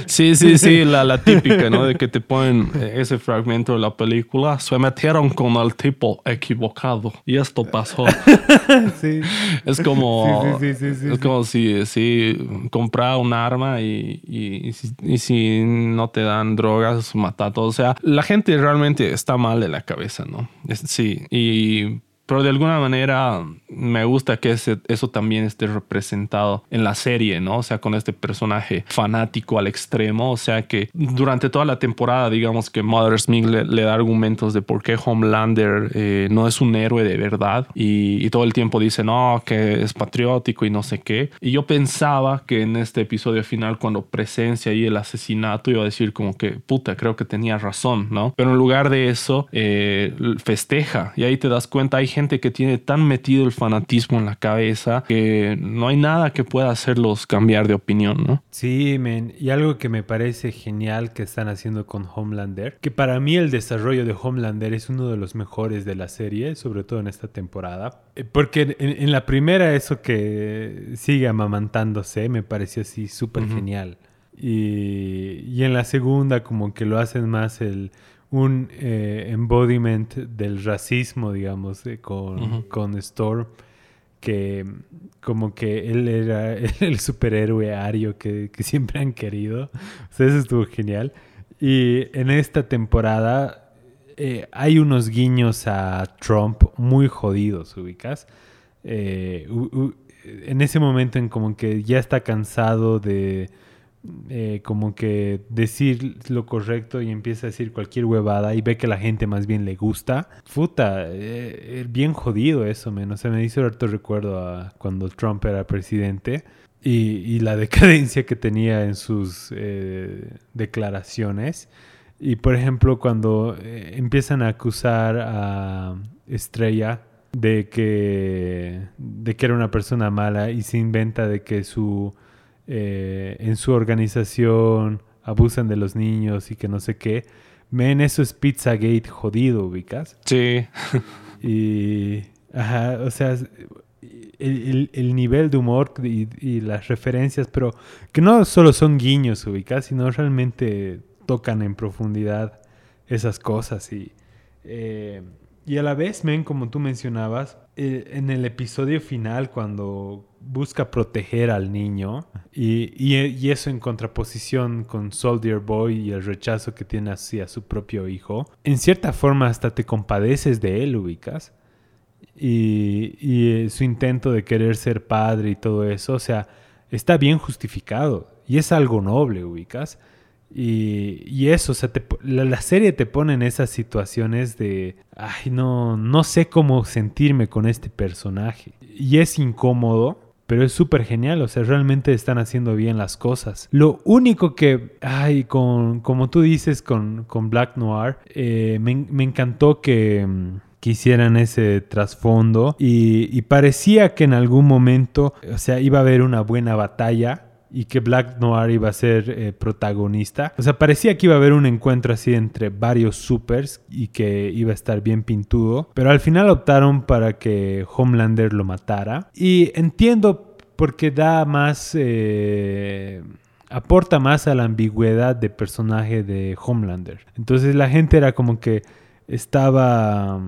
Speaker 1: Sí, sí, sí, la, la típica, ¿no? De que te ponen eh, ese fragmento de la película. Se metieron con el tipo equivocado. Y esto pasó. sí. Es como. Sí, sí, sí, es como si, si comprar un arma y, y, y, si, no te dan drogas, mata todo. O sea, la gente realmente está mal de la cabeza, ¿no? Sí, y pero de alguna manera me gusta que eso también esté representado en la serie, ¿no? O sea, con este personaje fanático al extremo. O sea, que durante toda la temporada, digamos que Mother Smith le, da argumentos de por qué Homelander eh, no es un héroe de verdad. Y, todo el tiempo dice, no, que es patriótico y no sé qué. Y yo pensaba que en este episodio final, cuando presencia ahí el asesinato, iba a decir como que, puta, creo que tenía razón, ¿no? Pero en lugar de eso, eh, festeja. Y ahí te das cuenta, hay gente que tiene tan metido el fanatismo en la cabeza que no hay nada que pueda hacerlos cambiar de opinión, ¿no?
Speaker 2: Sí, men. Y algo que me parece genial que están haciendo con Homelander, que para mí el desarrollo de Homelander es uno de los mejores de la serie, sobre todo en esta temporada. Eh, porque en, la primera eso que sigue amamantándose me pareció así súper genial. Y, y en la segunda como que lo hacen más el un eh, embodiment del racismo, digamos, con, con Storm, que como que él era el superhéroe ario que, siempre han querido. O sea, eso estuvo genial. Y en esta temporada eh, hay unos guiños a Trump muy jodidos, ubicas. Eh, en ese momento en como que ya está cansado de eh, como que decir lo correcto y empieza a decir cualquier huevada y ve que la gente más bien le gusta. Puta, eh, bien jodido eso, men. O me hizo harto recuerdo a cuando Trump era presidente y, la decadencia que tenía en sus eh, declaraciones. Y por ejemplo, cuando empiezan a acusar a Estrella de que, de que era una persona mala y se inventa de que su eh, en su organización abusan de los niños y que no sé qué. Men, eso es Pizzagate jodido, ubicas.
Speaker 1: Sí.
Speaker 2: y, ajá, o sea, el, nivel de humor y, las referencias, pero que no solo son guiños, ubicas, sino realmente tocan en profundidad esas cosas y... Eh, y a la vez, men, como tú mencionabas, eh, en el episodio final, cuando busca proteger al niño, y, eso en contraposición con Soldier Boy y el rechazo que tiene hacia su propio hijo, en cierta forma hasta te compadeces de él, ubicas. Y, y eh, su intento de querer ser padre y todo eso, o sea, está bien justificado y es algo noble, ubicas. Y, eso, o sea, la, serie te pone en esas situaciones de, ay, no, no sé cómo sentirme con este personaje. Y es incómodo, pero es súper genial, o sea, realmente están haciendo bien las cosas. Lo único que, ay, con, como tú dices con, Black Noir, eh, me, encantó que, que hicieran ese trasfondo y, y parecía que en algún momento, o sea, iba a haber una buena batalla y que Black Noir iba a ser eh, protagonista. O sea, parecía que iba a haber un encuentro así entre varios supers y que iba a estar bien pintudo, pero al final optaron para que Homelander lo matara. Y entiendo porque da más... Eh, aporta más a la ambigüedad de personaje de Homelander. Entonces la gente era como que estaba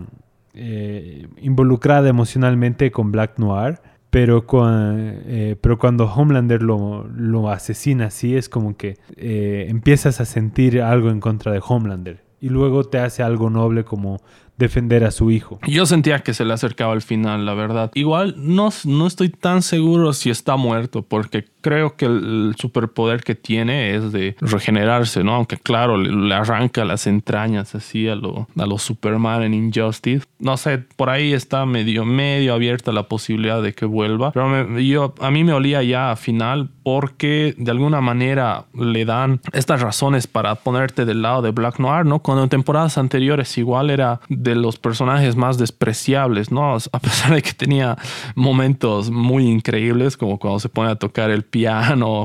Speaker 2: eh, involucrada emocionalmente con Black Noir pero, eh, pero cuando Homelander lo, lo, asesina así es como que eh, empiezas a sentir algo en contra de Homelander y luego te hace algo noble como defender a su hijo.
Speaker 1: Yo sentía que se le acercaba al final, la verdad. Igual no, no estoy tan seguro si está muerto, porque creo que el, superpoder que tiene es de regenerarse, ¿no? Aunque claro, le, arranca las entrañas así a lo, a los Superman en Injustice. No sé, por ahí está medio, medio abierta la posibilidad de que vuelva. Pero yo, a mí me olía ya a final porque de alguna manera le dan estas razones para ponerte del lado de Black Noir, ¿no? Cuando en temporadas anteriores igual era de los personajes más despreciables, ¿no? A pesar de que tenía momentos muy increíbles, como cuando se pone a tocar el piano,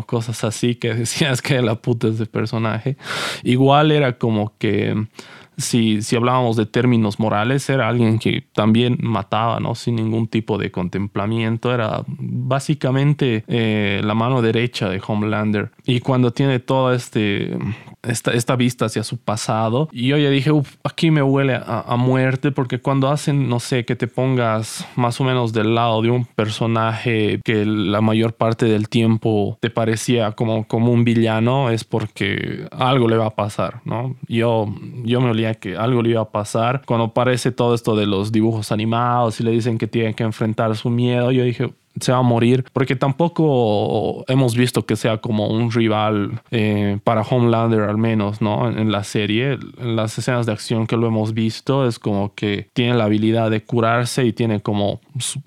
Speaker 1: cosas así, que decías que la puta es de personaje. Igual era como que si, si hablábamos de términos morales, era alguien que también mataba, ¿no? Sin ningún tipo de contemplamiento. Era básicamente eh, la mano derecha de Homelander. Y cuando tiene toda este, esta, esta vista hacia su pasado, y yo ya dije, aquí me huele a, muerte, porque cuando hacen, no sé, que te pongas más o menos del lado de un personaje que la mayor parte del tiempo te parecía como, como un villano, es porque algo le va a pasar, ¿no? Yo, yo me olía que algo le iba a pasar. Cuando aparece todo esto de los dibujos animados y le dicen que tiene que enfrentar su miedo, yo dije, se va a morir, porque tampoco hemos visto que sea como un rival eh, para Homelander al menos, ¿no? En, la serie, en las escenas de acción que lo hemos visto, es como que tiene la habilidad de curarse y tiene como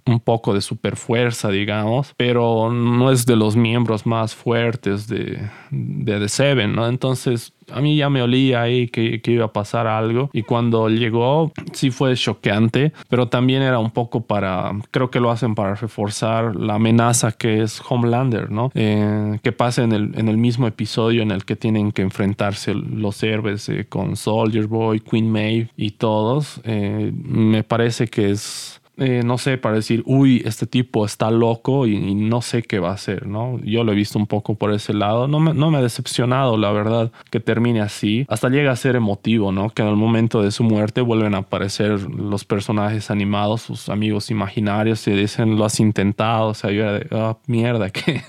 Speaker 1: un poco de super fuerza, digamos, pero no es de los miembros más fuertes de, de The Seven, ¿no? Entonces a mí ya me olía ahí que, iba a pasar algo y cuando llegó sí fue choqueante, pero también era un poco para, creo que lo hacen para reforzar la amenaza que es Homelander, ¿no? Eh, que pasa en el, en el mismo episodio en el que tienen que enfrentarse los héroes eh, con Soldier Boy, Queen Maeve y todos. Eh, me parece que es eh, no sé, para decir, uy, este tipo está loco y, no sé qué va a hacer, ¿no? Yo lo he visto un poco por ese lado. No me, no me ha decepcionado, la verdad, que termine así. Hasta llega a ser emotivo, ¿no? Que en el momento de su muerte vuelven a aparecer los personajes animados, sus amigos imaginarios, y dicen, lo has intentado. O sea, yo era de, oh, mierda, qué,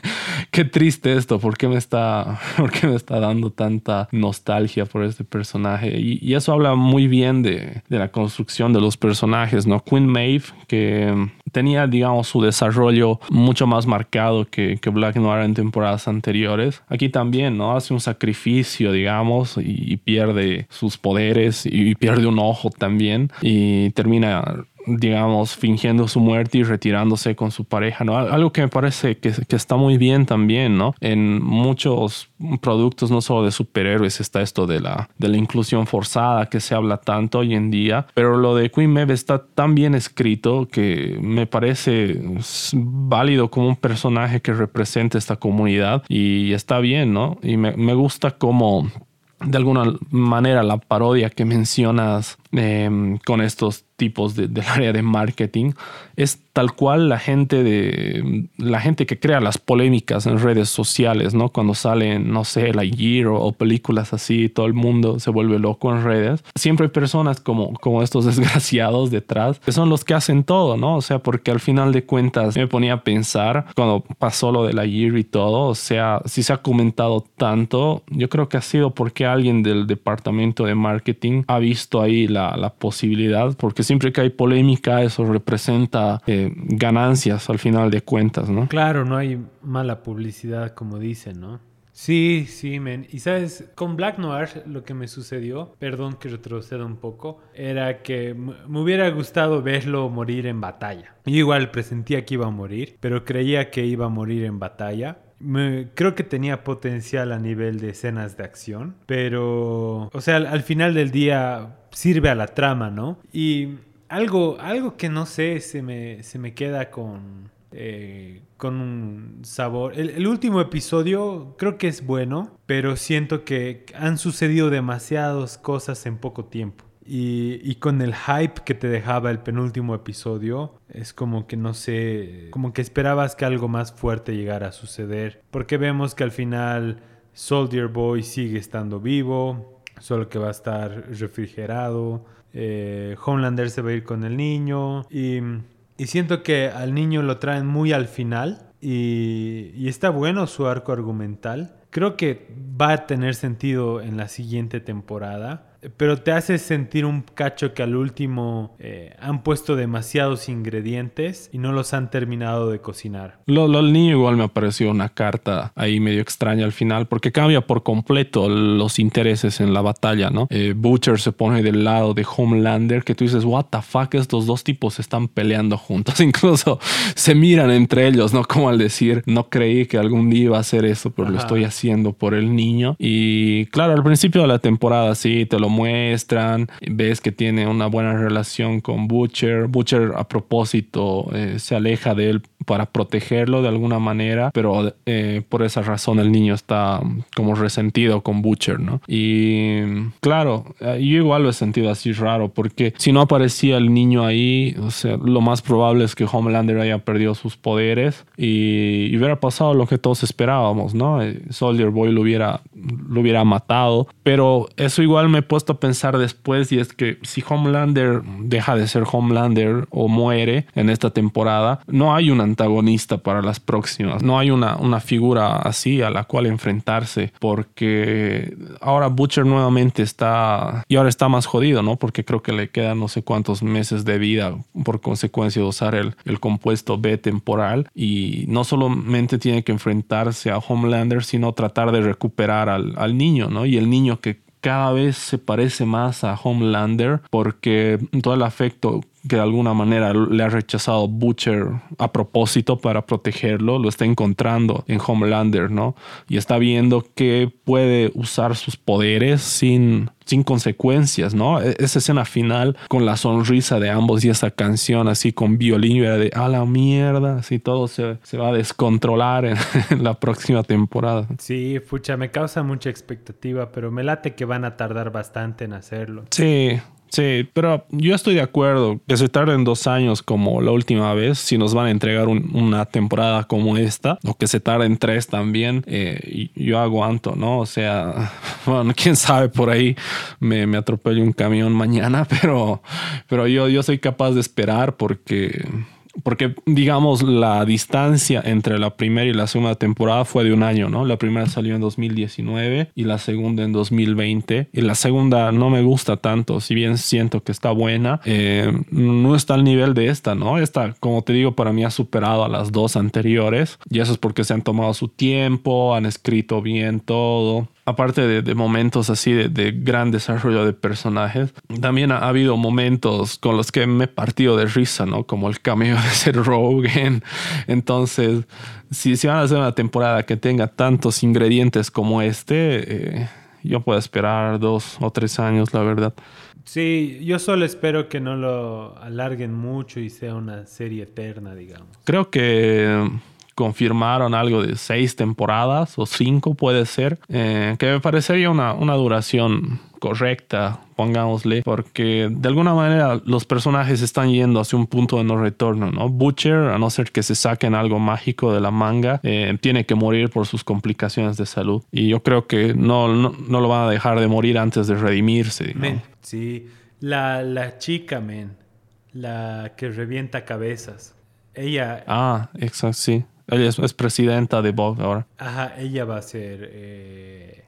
Speaker 1: qué triste esto. ¿Por qué, me está, ¿Por qué me está dando tanta nostalgia por este personaje? Y, y eso habla muy bien de, de la construcción de los personajes, ¿no? Queen Maeve que tenía, digamos, su desarrollo mucho más marcado que, que, Black Noir en temporadas anteriores. Aquí también, ¿no? Hace un sacrificio, digamos, y, pierde sus poderes y pierde un ojo también y termina digamos, fingiendo su muerte y retirándose con su pareja, ¿no? Algo que me parece que, está muy bien también, ¿no? En muchos productos, no solo de superhéroes, está esto de la, de la inclusión forzada que se habla tanto hoy en día, pero lo de Queen Maeve está tan bien escrito que me parece válido como un personaje que representa esta comunidad y está bien, ¿no? Y me, gusta como de alguna manera la parodia que mencionas eh, con estos tipos de, del área de marketing es tal cual la gente de la gente que crea las polémicas en redes sociales, ¿no? Cuando salen, no sé, la Year o, películas así, todo el mundo se vuelve loco en redes. Siempre hay personas como, como estos desgraciados detrás, que son los que hacen todo, ¿no? O sea, porque al final de cuentas me ponía a pensar cuando pasó lo de la Year y todo, o sea, si se ha comentado tanto, yo creo que ha sido porque alguien del departamento de marketing ha visto ahí la, la posibilidad, porque siempre que hay polémica, eso representa eh, ganancias al final de cuentas, ¿no?
Speaker 2: Claro, no hay mala publicidad, como dicen, ¿no? Sí, sí, men. Y sabes, con Black Noir lo que me sucedió, perdón que retroceda un poco, era que me hubiera gustado verlo morir en batalla. Yo igual presentía que iba a morir, pero creía que iba a morir en batalla. creo que tenía potencial a nivel de escenas de acción, pero, o sea, al final del día sirve a la trama, ¿no? Y algo, algo que no sé, se me, se me queda con, eh, con un sabor. El, el, último episodio creo que es bueno, pero siento que han sucedido demasiadas cosas en poco tiempo. Y, y, con el hype que te dejaba el penúltimo episodio, es como que no sé, como que esperabas que algo más fuerte llegara a suceder. Porque vemos que al final Soldier Boy sigue estando vivo, solo que va a estar refrigerado. Eh, Homelander se va a ir con el niño. Y, siento que al niño lo traen muy al final. Y está bueno su arco argumental. Creo que va a tener sentido en la siguiente temporada pero te hace sentir un cacho que al último eh, han puesto demasiados ingredientes y no los han terminado de cocinar.
Speaker 1: Lo, lo niño igual me apareció una carta ahí medio extraña al final porque cambia por completo los intereses en la batalla, ¿no? Eh, Butcher se pone del lado de Homelander que tú dices, what the fuck, estos dos tipos están peleando juntos, incluso se miran entre ellos, ¿no? Como al decir, no creí que algún día iba a hacer eso, pero lo estoy haciendo por el niño. Y claro, al principio de la temporada sí, te lo muestran, ves que tiene una buena relación con Butcher. Butcher a propósito eh, se aleja de él para protegerlo de alguna manera, pero eh, por esa razón el niño está como resentido con Butcher, ¿no? Y claro, eh, yo igual lo he sentido así raro, porque si no aparecía el niño ahí, o sea, lo más probable es que Homelander haya perdido sus poderes y, y hubiera pasado lo que todos esperábamos, ¿no? Soldier Boy lo hubiera, lo hubiera matado, pero eso igual me he puesto a pensar después y es que si Homelander deja de ser Homelander o muere en esta temporada, no hay un antagonista para las próximas, no hay una, una figura así a la cual enfrentarse porque ahora Butcher nuevamente está y ahora está más jodido, ¿no? Porque creo que le quedan no sé cuántos meses de vida por consecuencia de usar el, el compuesto B temporal y no solamente tiene que enfrentarse a Homelander, sino tratar de recuperar al, al niño, ¿no? Y el niño que cada vez se parece más a Homelander porque todo el afecto que de alguna manera le ha rechazado Butcher a propósito para protegerlo, lo está encontrando en Homelander, ¿no? Y está viendo que puede usar sus poderes sin, sin consecuencias, ¿no? E-, esa escena final con la sonrisa de ambos y esa canción así con violín era de a la mierda, así todo se, se va a descontrolar en, en, la próxima temporada.
Speaker 2: Sí, fucha, me causa mucha expectativa, pero me late que van a tardar bastante en hacerlo.
Speaker 1: Sí, Sí, pero yo estoy de acuerdo que se tarden dos años como la última vez, si nos van a entregar un, una temporada como esta, o que se tarden tres también, eh, yo aguanto, ¿no? O sea, bueno, quién sabe, por ahí me, me atropello un camión mañana, pero, pero yo, yo soy capaz de esperar porque porque digamos la distancia entre la primera y la segunda temporada fue de un año, ¿no? La primera salió en 2019 y la segunda en 2020. Y la segunda no me gusta tanto, si bien siento que está buena, eh, no está al nivel de esta, ¿no? Esta, como te digo, para mí ha superado a las dos anteriores y eso es porque se han tomado su tiempo, han escrito bien todo aparte de, de, momentos así de, de, gran desarrollo de personajes, también ha, ha, habido momentos con los que me he partido de risa, ¿no? Como el cameo de ser Rogan. Entonces, si, si van a hacer una temporada que tenga tantos ingredientes como este, eh, yo puedo esperar dos o tres años, la verdad.
Speaker 2: Sí, yo solo espero que no lo alarguen mucho y sea una serie eterna, digamos.
Speaker 1: Creo que confirmaron algo de seis temporadas o cinco puede ser, eh, que me parecería una, una duración correcta, pongámosle, porque de alguna manera los personajes están yendo hacia un punto de no retorno, ¿no? Butcher, a no ser que se saquen algo mágico de la manga, eh, tiene que morir por sus complicaciones de salud. Y yo creo que no, no, no lo van a dejar de morir antes de redimirse.
Speaker 2: sí, la, la chica, men, la que revienta cabezas. Ella.
Speaker 1: Ah, exacto, sí. Ella es, es, presidenta de Vogue ahora.
Speaker 2: Ajá, ella va a ser eh,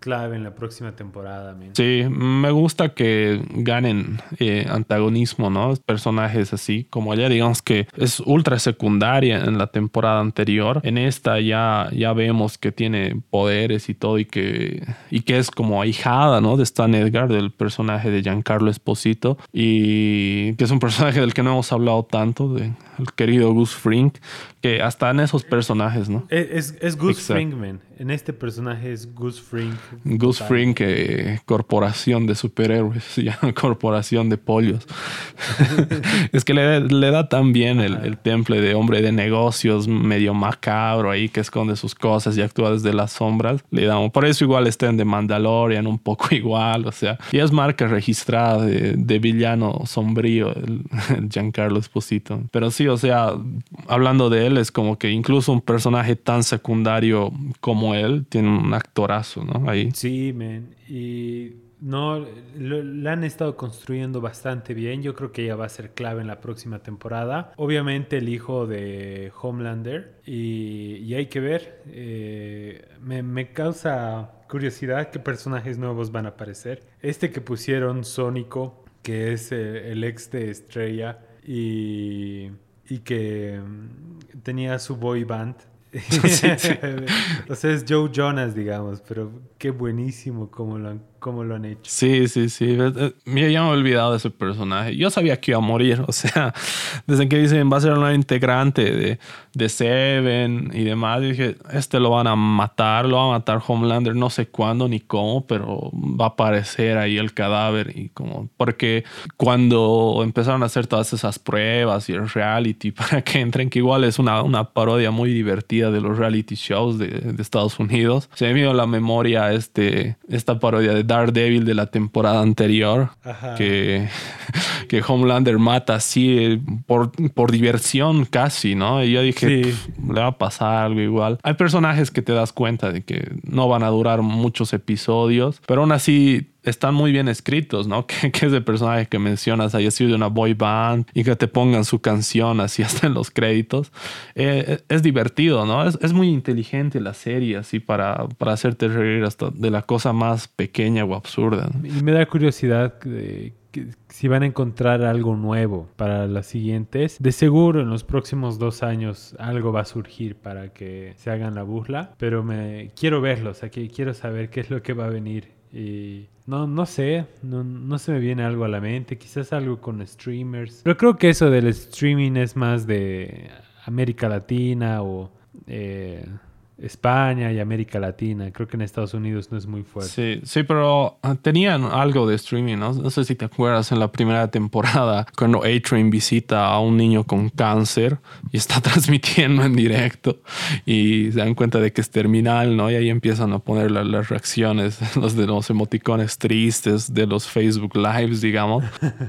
Speaker 2: clave en la próxima temporada. Man.
Speaker 1: Sí, me gusta que ganen eh, antagonismo, ¿no? Personajes así como ella, digamos que es ultra secundaria en la temporada anterior. En esta ya, ya vemos que tiene poderes y todo y que, y que es como ahijada, ¿no? De Stan Edgar, del personaje de Giancarlo Esposito y que es un personaje del que no hemos hablado tanto, de el querido Gus Fring, que hasta en esos personajes, ¿no?
Speaker 2: Es, es Gus Fring, man. en este personaje es Gus Fring.
Speaker 1: Gus Fring, eh, corporación de superhéroes, ya, corporación de pollos. es que le, le, da tan bien el, el, temple de hombre de negocios, medio macabro ahí, que esconde sus cosas y actúa desde las sombras. Le damos, por eso igual está en The Mandalorian, un poco igual, o sea, y es marca registrada de, villano sombrío, el, el Giancarlo Esposito. Pero sí, o sea, hablando de es como que incluso un personaje tan secundario como él tiene un actorazo, ¿no? Ahí.
Speaker 2: Sí, man. Y no, lo, han estado construyendo bastante bien. Yo creo que ella va a ser clave en la próxima temporada. Obviamente el hijo de Homelander. Y, hay que ver. Eh, me, causa curiosidad qué personajes nuevos van a aparecer. Este que pusieron Sónico, que es eh, el ex de Estrella. Y, y que mm, tenía su boy band. o sea, es Joe Jonas, digamos, pero qué buenísimo cómo lo han cómo lo han hecho.
Speaker 1: Sí, sí, sí. Eh, ya me he olvidado de ese personaje. Yo sabía que iba a morir. O sea, desde que dicen va a ser una integrante de, de Seven y demás, dije, este lo van a matar, lo va a matar Homelander, no sé cuándo ni cómo, pero va a aparecer ahí el cadáver. Y como, porque cuando empezaron a hacer todas esas pruebas y el reality para que entren, que igual es una, una parodia muy divertida de los reality shows de, de Estados Unidos, se me vino a la memoria este, esta parodia de Daredevil de la temporada anterior, que, que Homelander mata así eh, por, por diversión casi, ¿no? Y yo dije, le va a pasar algo igual. Hay personajes que te das cuenta de que no van a durar muchos episodios, pero aún así están muy bien escritos, ¿no? Que, que ese personaje que mencionas haya sido de una boy band y que te pongan su canción así hasta en los créditos. Eh, es divertido, ¿no? Es, es, muy inteligente la serie así para, para hacerte reír hasta de la cosa más pequeña o absurda.
Speaker 2: Y me da curiosidad de si van a encontrar algo nuevo para las siguientes. De seguro en los próximos dos años algo va a surgir para que se hagan la burla, pero me quiero verlo, o sea, que quiero saber qué es lo que va a venir y no, no sé, no, no, se me viene algo a la mente, quizás algo con streamers. Pero creo que eso del streaming es más de América Latina o eh, España y América Latina. Creo que en Estados Unidos no es muy fuerte.
Speaker 1: Sí, sí, pero ah, tenían algo de streaming, ¿no? No sé si te acuerdas en la primera temporada cuando A-Train visita a un niño con cáncer y está transmitiendo en directo y se dan cuenta de que es terminal, ¿no? Y ahí empiezan a poner las reacciones, los de los emoticones tristes, de los Facebook Lives, digamos.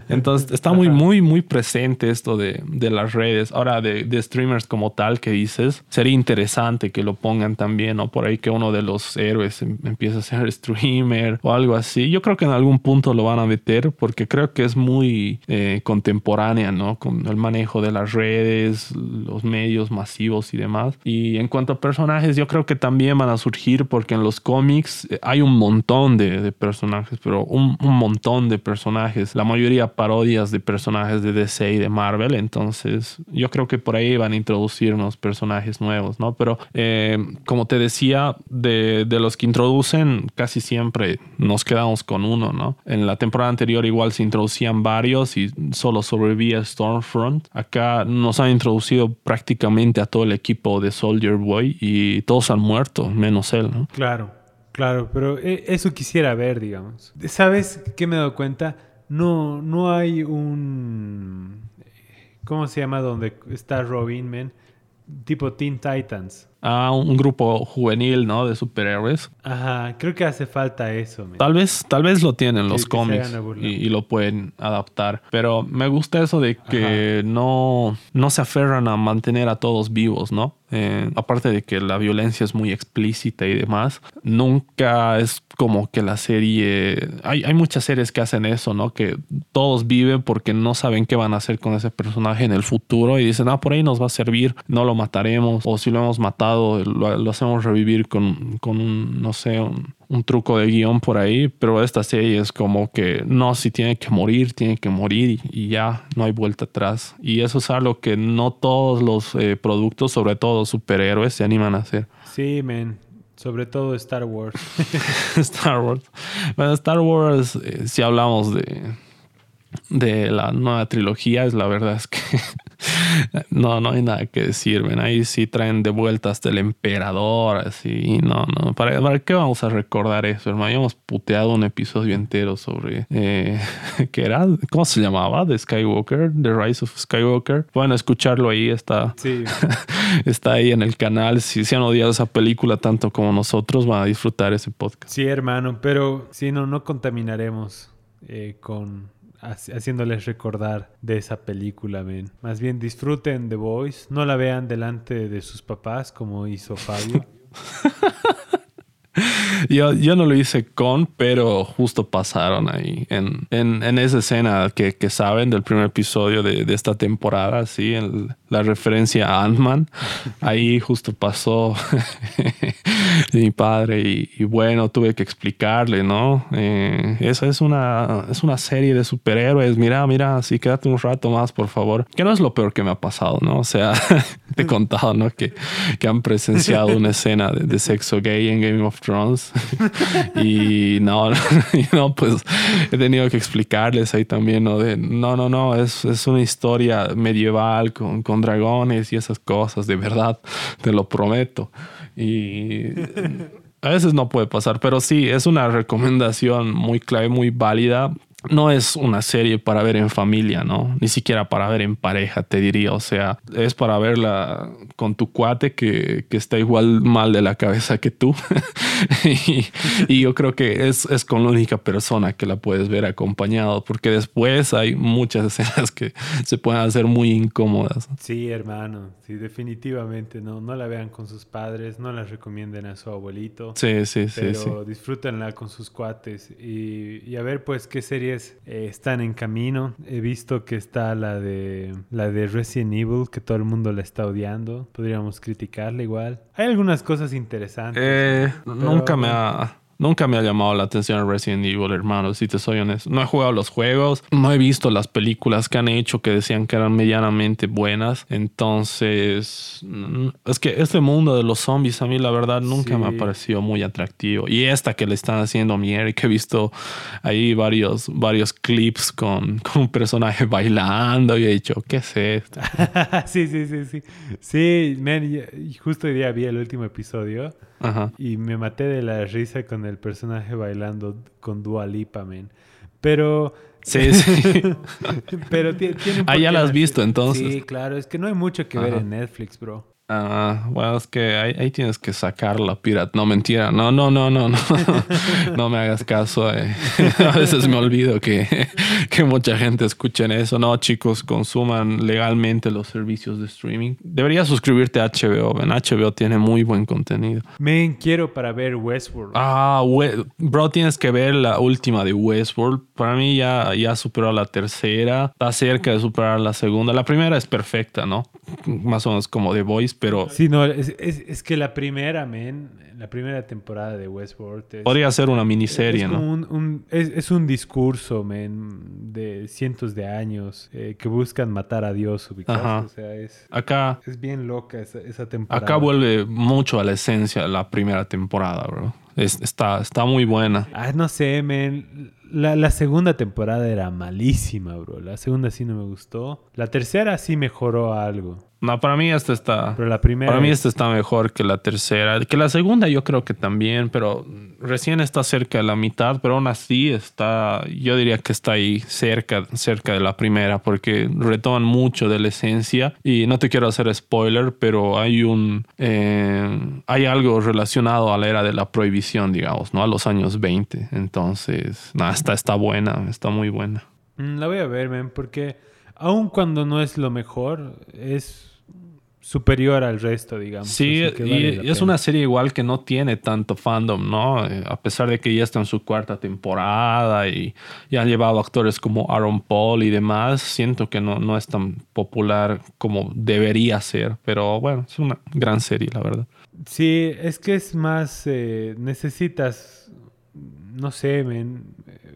Speaker 1: Entonces está muy, muy, muy presente esto de, de las redes. Ahora, de, de streamers como tal que dices, sería interesante que lo pongan también, o por ahí que uno de los héroes em, empiece a ser streamer o algo así. Yo creo que en algún punto lo van a meter porque creo que es muy eh, contemporánea, ¿no? Con el manejo de las redes, los medios masivos y demás. Y en cuanto a personajes, yo creo que también van a surgir porque en los cómics eh, hay un montón de, personajes, pero un, un, montón de personajes, la mayoría parodias de personajes de DC y de Marvel. Entonces, yo creo que por ahí van a introducir unos personajes nuevos, ¿no? Pero eh, como te decía, de, los que introducen, casi siempre nos quedamos con uno, ¿no? En la temporada anterior igual se introducían varios y solo sobrevivía Stormfront. Acá nos han introducido prácticamente a todo el equipo de Soldier Boy y todos han muerto, menos él, ¿no?
Speaker 2: Claro, claro, pero eh, eso quisiera ver, digamos. ¿Sabes qué me he dado cuenta? No, no hay un... ¿Cómo se llama? Donde está Robin, man tipo Teen Titans.
Speaker 1: Ah, un grupo juvenil, ¿no? De superhéroes.
Speaker 2: Ajá, creo que hace falta eso.
Speaker 1: Tal vez, tal vez lo tienen los cómics y, lo pueden adaptar. Pero me gusta eso de que no, no se aferran a mantener a todos vivos, ¿no? Eh, aparte de que la violencia es muy explícita y demás, nunca es como que la serie... Hay, muchas series que hacen eso, ¿no? Que todos viven porque no saben qué van a hacer con ese personaje en el futuro y dicen, ah, por ahí nos va a servir, no lo mataremos, o si lo hemos matado, lo, hacemos revivir con, con un, no sé, un, un truco de guion por ahí, pero esta serie es como que no, si tiene que morir, tiene que morir y, ya no hay vuelta atrás. Y eso es algo que no todos los eh, productos, sobre todo superhéroes, se animan a hacer.
Speaker 2: Sí, men. Sobre todo Star Wars.
Speaker 1: Star Wars. Bueno, Star Wars, eh, si hablamos de, de la nueva trilogía, es la verdad es que no, no hay nada que decir, ven. Ahí sí traen de vuelta hasta el emperador, así. No, no. ¿Para, ¿Para qué vamos a recordar eso, hermano? hemos puteado un episodio entero sobre. Eh, ¿Qué era? ¿Cómo se llamaba? The Skywalker, The Rise of Skywalker. Bueno, escucharlo ahí está.
Speaker 2: Sí.
Speaker 1: está ahí en el canal. Si se han odiado esa película tanto como nosotros, van a disfrutar ese podcast.
Speaker 2: Sí, hermano, pero si no, no contaminaremos eh, con haciéndoles recordar de esa película, ven. Más bien disfruten The Voice, no la vean delante de sus papás como hizo Fabio.
Speaker 1: yo, yo no lo hice con, pero justo pasaron ahí en, en, esa escena que, que, saben del primer episodio de, de esta temporada, sí, en la referencia a Ant-Man. Ahí justo pasó mi padre y, bueno, tuve que explicarle, ¿no? Eh, esa es una, es una serie de superhéroes. Mira, mira, así quédate un rato más, por favor. Que no es lo peor que me ha pasado, ¿no? O sea, te he contado, ¿no? Que, que han presenciado una escena de, sexo gay en Game of Thrones. y no, no, pues he tenido que explicarles ahí también, ¿no? De, no, no, no, es, es una historia medieval con dragones y esas cosas, de verdad, te lo prometo. Y a veces no puede pasar, pero sí, es una recomendación muy clave, muy válida no es una serie para ver en familia, ¿no? Ni siquiera para ver en pareja, te diría. O sea, es para verla con tu cuate que, está igual mal de la cabeza que tú. y, yo creo que es, es, con la única persona que la puedes ver acompañado, porque después hay muchas escenas que se pueden hacer muy incómodas.
Speaker 2: Sí, hermano, sí, definitivamente. No, no la vean con sus padres, no la recomienden a su abuelito.
Speaker 1: Sí, sí, sí.
Speaker 2: Pero disfrútenla con sus cuates y, y a ver, pues, qué serie eh, están en camino. He visto que está la de la de Resident Evil, que todo el mundo la está odiando. Podríamos criticarla igual. Hay algunas cosas interesantes.
Speaker 1: Eh, nunca me ha Nunca me ha llamado la atención Resident Evil, hermano, si te soy honesto. No he jugado los juegos, no he visto las películas que han hecho que decían que eran medianamente buenas. Entonces, mm, es que este mundo de los zombies a mí la verdad nunca me ha parecido muy atractivo. Y esta que le están haciendo a mi Eric, he visto ahí varios, varios clips con, con un personaje bailando y he dicho, ¿qué es esto?
Speaker 2: sí, sí, sí, sí. Sí, man, justo hoy día vi el último episodio. Y me maté de la risa con el personaje bailando con Dua Lipa, man. Pero...
Speaker 1: Sí, sí.
Speaker 2: pero tiene...
Speaker 1: Ah, ya la has visto entonces.
Speaker 2: Sí, claro. Es que no hay mucho que ver en Netflix, bro.
Speaker 1: Ah, bueno, es que ahí, tienes que sacar la pirata. No, mentira. No, no, no, no, no. no me hagas caso. Eh. A veces me olvido que, que mucha gente escuche eso. No, chicos, consuman legalmente los servicios de streaming. Deberías suscribirte a HBO. En HBO tiene muy buen contenido.
Speaker 2: Me quiero para ver Westworld.
Speaker 1: Ah, bro, tienes que ver la última de Westworld. Para mí ya, ya superó la tercera. Está cerca de superar la segunda. La primera es perfecta, ¿no? Más o menos como The Voice pero...
Speaker 2: Sí, no, es, es, que la primera, men, la primera temporada de Westworld...
Speaker 1: Podría ser una miniserie,
Speaker 2: es
Speaker 1: ¿no?
Speaker 2: Un, es, un discurso, men, de cientos de años eh, que buscan matar a Dios,
Speaker 1: Ajá. O sea, es... Acá...
Speaker 2: Es bien loca esa, esa temporada.
Speaker 1: Acá vuelve mucho a la esencia la primera temporada, bro. está, está muy buena.
Speaker 2: Ah, no sé, men. La, la, segunda temporada era malísima, bro. La segunda sí no me gustó. La tercera sí mejoró algo.
Speaker 1: No, para mí esta está.
Speaker 2: Pero la primera.
Speaker 1: Para mí esta está mejor que la tercera. Que la segunda yo creo que también, pero recién está cerca de la mitad, pero aún así está. Yo diría que está ahí cerca, cerca de la primera, porque retoman mucho de la esencia. Y no te quiero hacer spoiler, pero hay un. Eh, hay algo relacionado a la era de la prohibición, digamos, ¿no? A los años 20. Entonces, nada, esta está buena, está muy buena.
Speaker 2: Mm, la voy a ver, man, porque aun cuando no es lo mejor, es superior al resto, digamos.
Speaker 1: Sí, y es una serie igual que no tiene tanto fandom, ¿no? Eh, a pesar de que ya está en su cuarta temporada y, han llevado actores como Aaron Paul y demás, siento que no, no es tan popular como debería ser, pero bueno, es una gran serie, la verdad.
Speaker 2: Sí, es que es más, eh, necesitas, no sé, men, eh,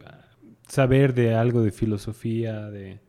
Speaker 2: saber de algo de filosofía, de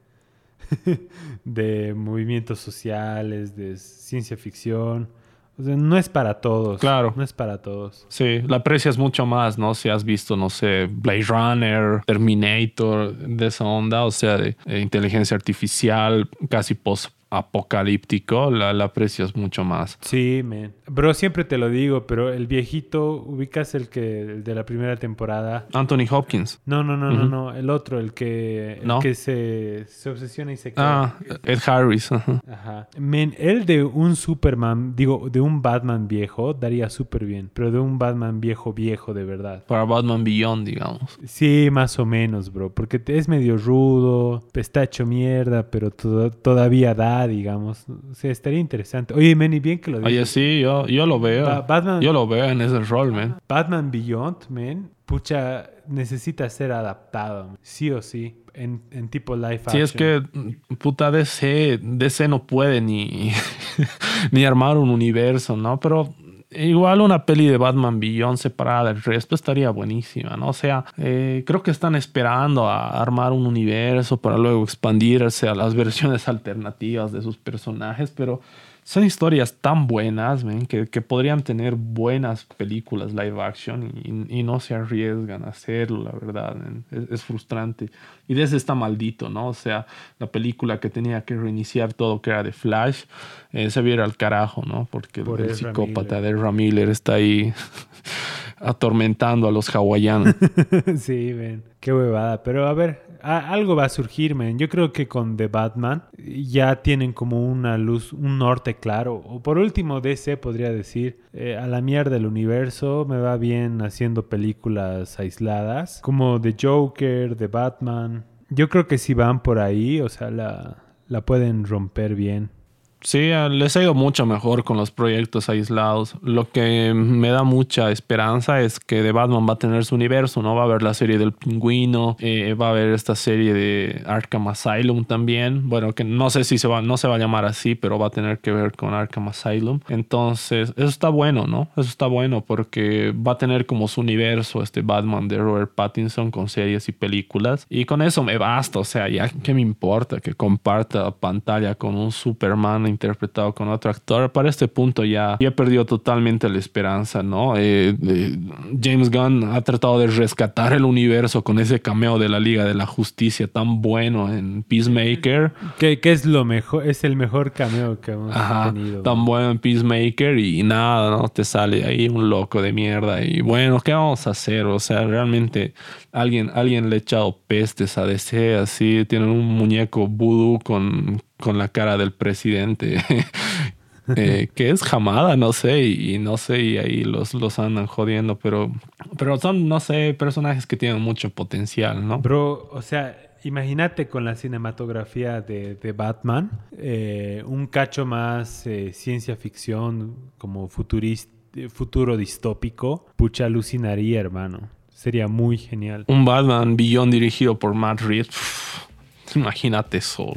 Speaker 2: de movimientos sociales, de ciencia ficción. no es para todos.
Speaker 1: Claro.
Speaker 2: No es para todos.
Speaker 1: Sí, la aprecias mucho más, ¿no? Si has visto, no sé, Blade Runner, Terminator, de esa onda, o sea, de, inteligencia artificial, casi post apocalíptico, la, la aprecias mucho más.
Speaker 2: Sí, man. Bro, siempre te lo digo, pero el viejito, ubicas el que el de la primera temporada.
Speaker 1: Anthony Hopkins.
Speaker 2: No, no, no, no, no. El otro, el que, el
Speaker 1: ¿No?
Speaker 2: que se, se obsesiona y se.
Speaker 1: Ah, Ed Harris. ajá.
Speaker 2: Ajá. Men, él de un Superman, digo, de un Batman viejo, daría súper bien. Pero de un Batman viejo, viejo, de verdad.
Speaker 1: Para Batman Beyond, digamos.
Speaker 2: Sí, más o menos, bro. Porque es medio rudo, está hecho mierda, pero to- todavía da, digamos. O sea, estaría interesante. Oye, men, y bien que lo dices.
Speaker 1: Oye, sí, yo, yo lo veo.
Speaker 2: Ba- Batman-
Speaker 1: Yo lo veo en ese rol, man.
Speaker 2: Batman Beyond, man, pucha, necesita ser adaptado, man. sí o sí, en, en tipo live
Speaker 1: Sí,
Speaker 2: action.
Speaker 1: es que puta DC, DC no puede ni, ni armar un universo, ¿no? Pero igual una peli de Batman Beyond separada del resto estaría buenísima, ¿no? O sea, eh, creo que están esperando a armar un universo para luego expandirse a las versiones alternativas de sus personajes, pero son historias tan buenas, man, que, que podrían tener buenas películas live action y, y no se arriesgan a hacerlo, la verdad. Es, es frustrante. Y desde está maldito, ¿no? O sea, la película que tenía que reiniciar todo, que era de Flash, eh, se viera al carajo, ¿no? Porque
Speaker 2: Por
Speaker 1: el psicópata de Ezra Miller está ahí atormentando a los hawaianos.
Speaker 2: sí, man, qué huevada. Pero a ver, algo va a surgir, man. Yo creo que con The Batman ya tienen como una luz, un norte claro. O por último, DC podría decir, eh, a la mierda el universo, me va bien haciendo películas aisladas, como The Joker, The Batman. Yo creo que si van por ahí, o sea, la, la pueden romper bien.
Speaker 1: Sí, eh, les ha ido mucho mejor con los proyectos aislados. Lo que me da mucha esperanza es que The Batman va a tener su universo, ¿no? Va a haber la serie del pingüino, eh, va a haber esta serie de Arkham Asylum también. Bueno, que no sé si se va, no se va a llamar así, pero va a tener que ver con Arkham Asylum. Entonces, eso está bueno, ¿no? Eso está bueno porque va a tener como su universo este Batman de Robert Pattinson con series y películas. Y con eso me basta, o sea, ya que me importa que comparta pantalla con un Superman interpretado con otro actor. Para este punto ya, ya he perdido totalmente la esperanza, ¿no? Eh, eh, James Gunn ha tratado de rescatar el universo con ese cameo de la Liga de la Justicia tan bueno en Peacemaker.
Speaker 2: ¿Qué, qué es lo mejor? Es el mejor cameo que hemos
Speaker 1: Ajá,
Speaker 2: tenido.
Speaker 1: tan bueno en Peacemaker y nada, ¿no? Te sale ahí un loco de mierda. Y bueno, ¿qué vamos a hacer? O sea, realmente alguien, alguien le ha echado pestes a DC, así. Tienen un muñeco vudú con, con la cara del presidente. eh, que es jamada, no sé, y, y no sé, y ahí los, los andan jodiendo, pero, pero son, no sé, personajes que tienen mucho potencial, ¿no?
Speaker 2: Bro, o sea, imagínate con la cinematografía de, de Batman, eh, un cacho más eh, ciencia ficción, como futurist, eh, futuro distópico, pucha, alucinaría, hermano. Sería muy genial.
Speaker 1: Un Batman Beyond dirigido por Matt Reeves. imagínate eso.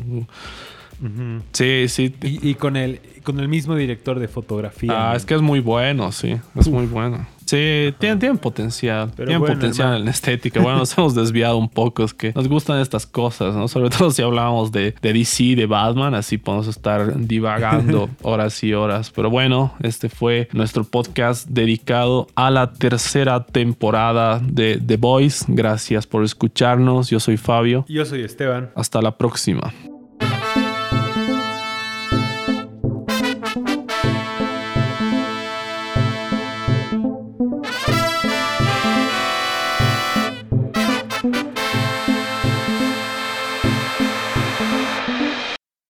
Speaker 1: Sí, sí.
Speaker 2: y, y con, el, con el mismo director de fotografía.
Speaker 1: Ah, es que es muy bueno, sí. Es muy bueno. Sí, tienen, tienen potencial.
Speaker 2: Pero
Speaker 1: tienen
Speaker 2: bueno,
Speaker 1: potencial
Speaker 2: hermano.
Speaker 1: en estética. Bueno, nos hemos desviado un poco. Es que nos gustan estas cosas, ¿no? Sobre todo si hablábamos de, de DC, de Batman. Así podemos estar divagando horas y horas. Pero bueno, este fue nuestro podcast dedicado a la tercera temporada de The Boys. Gracias por escucharnos. Yo soy Fabio.
Speaker 2: Yo soy Esteban.
Speaker 1: Hasta la próxima.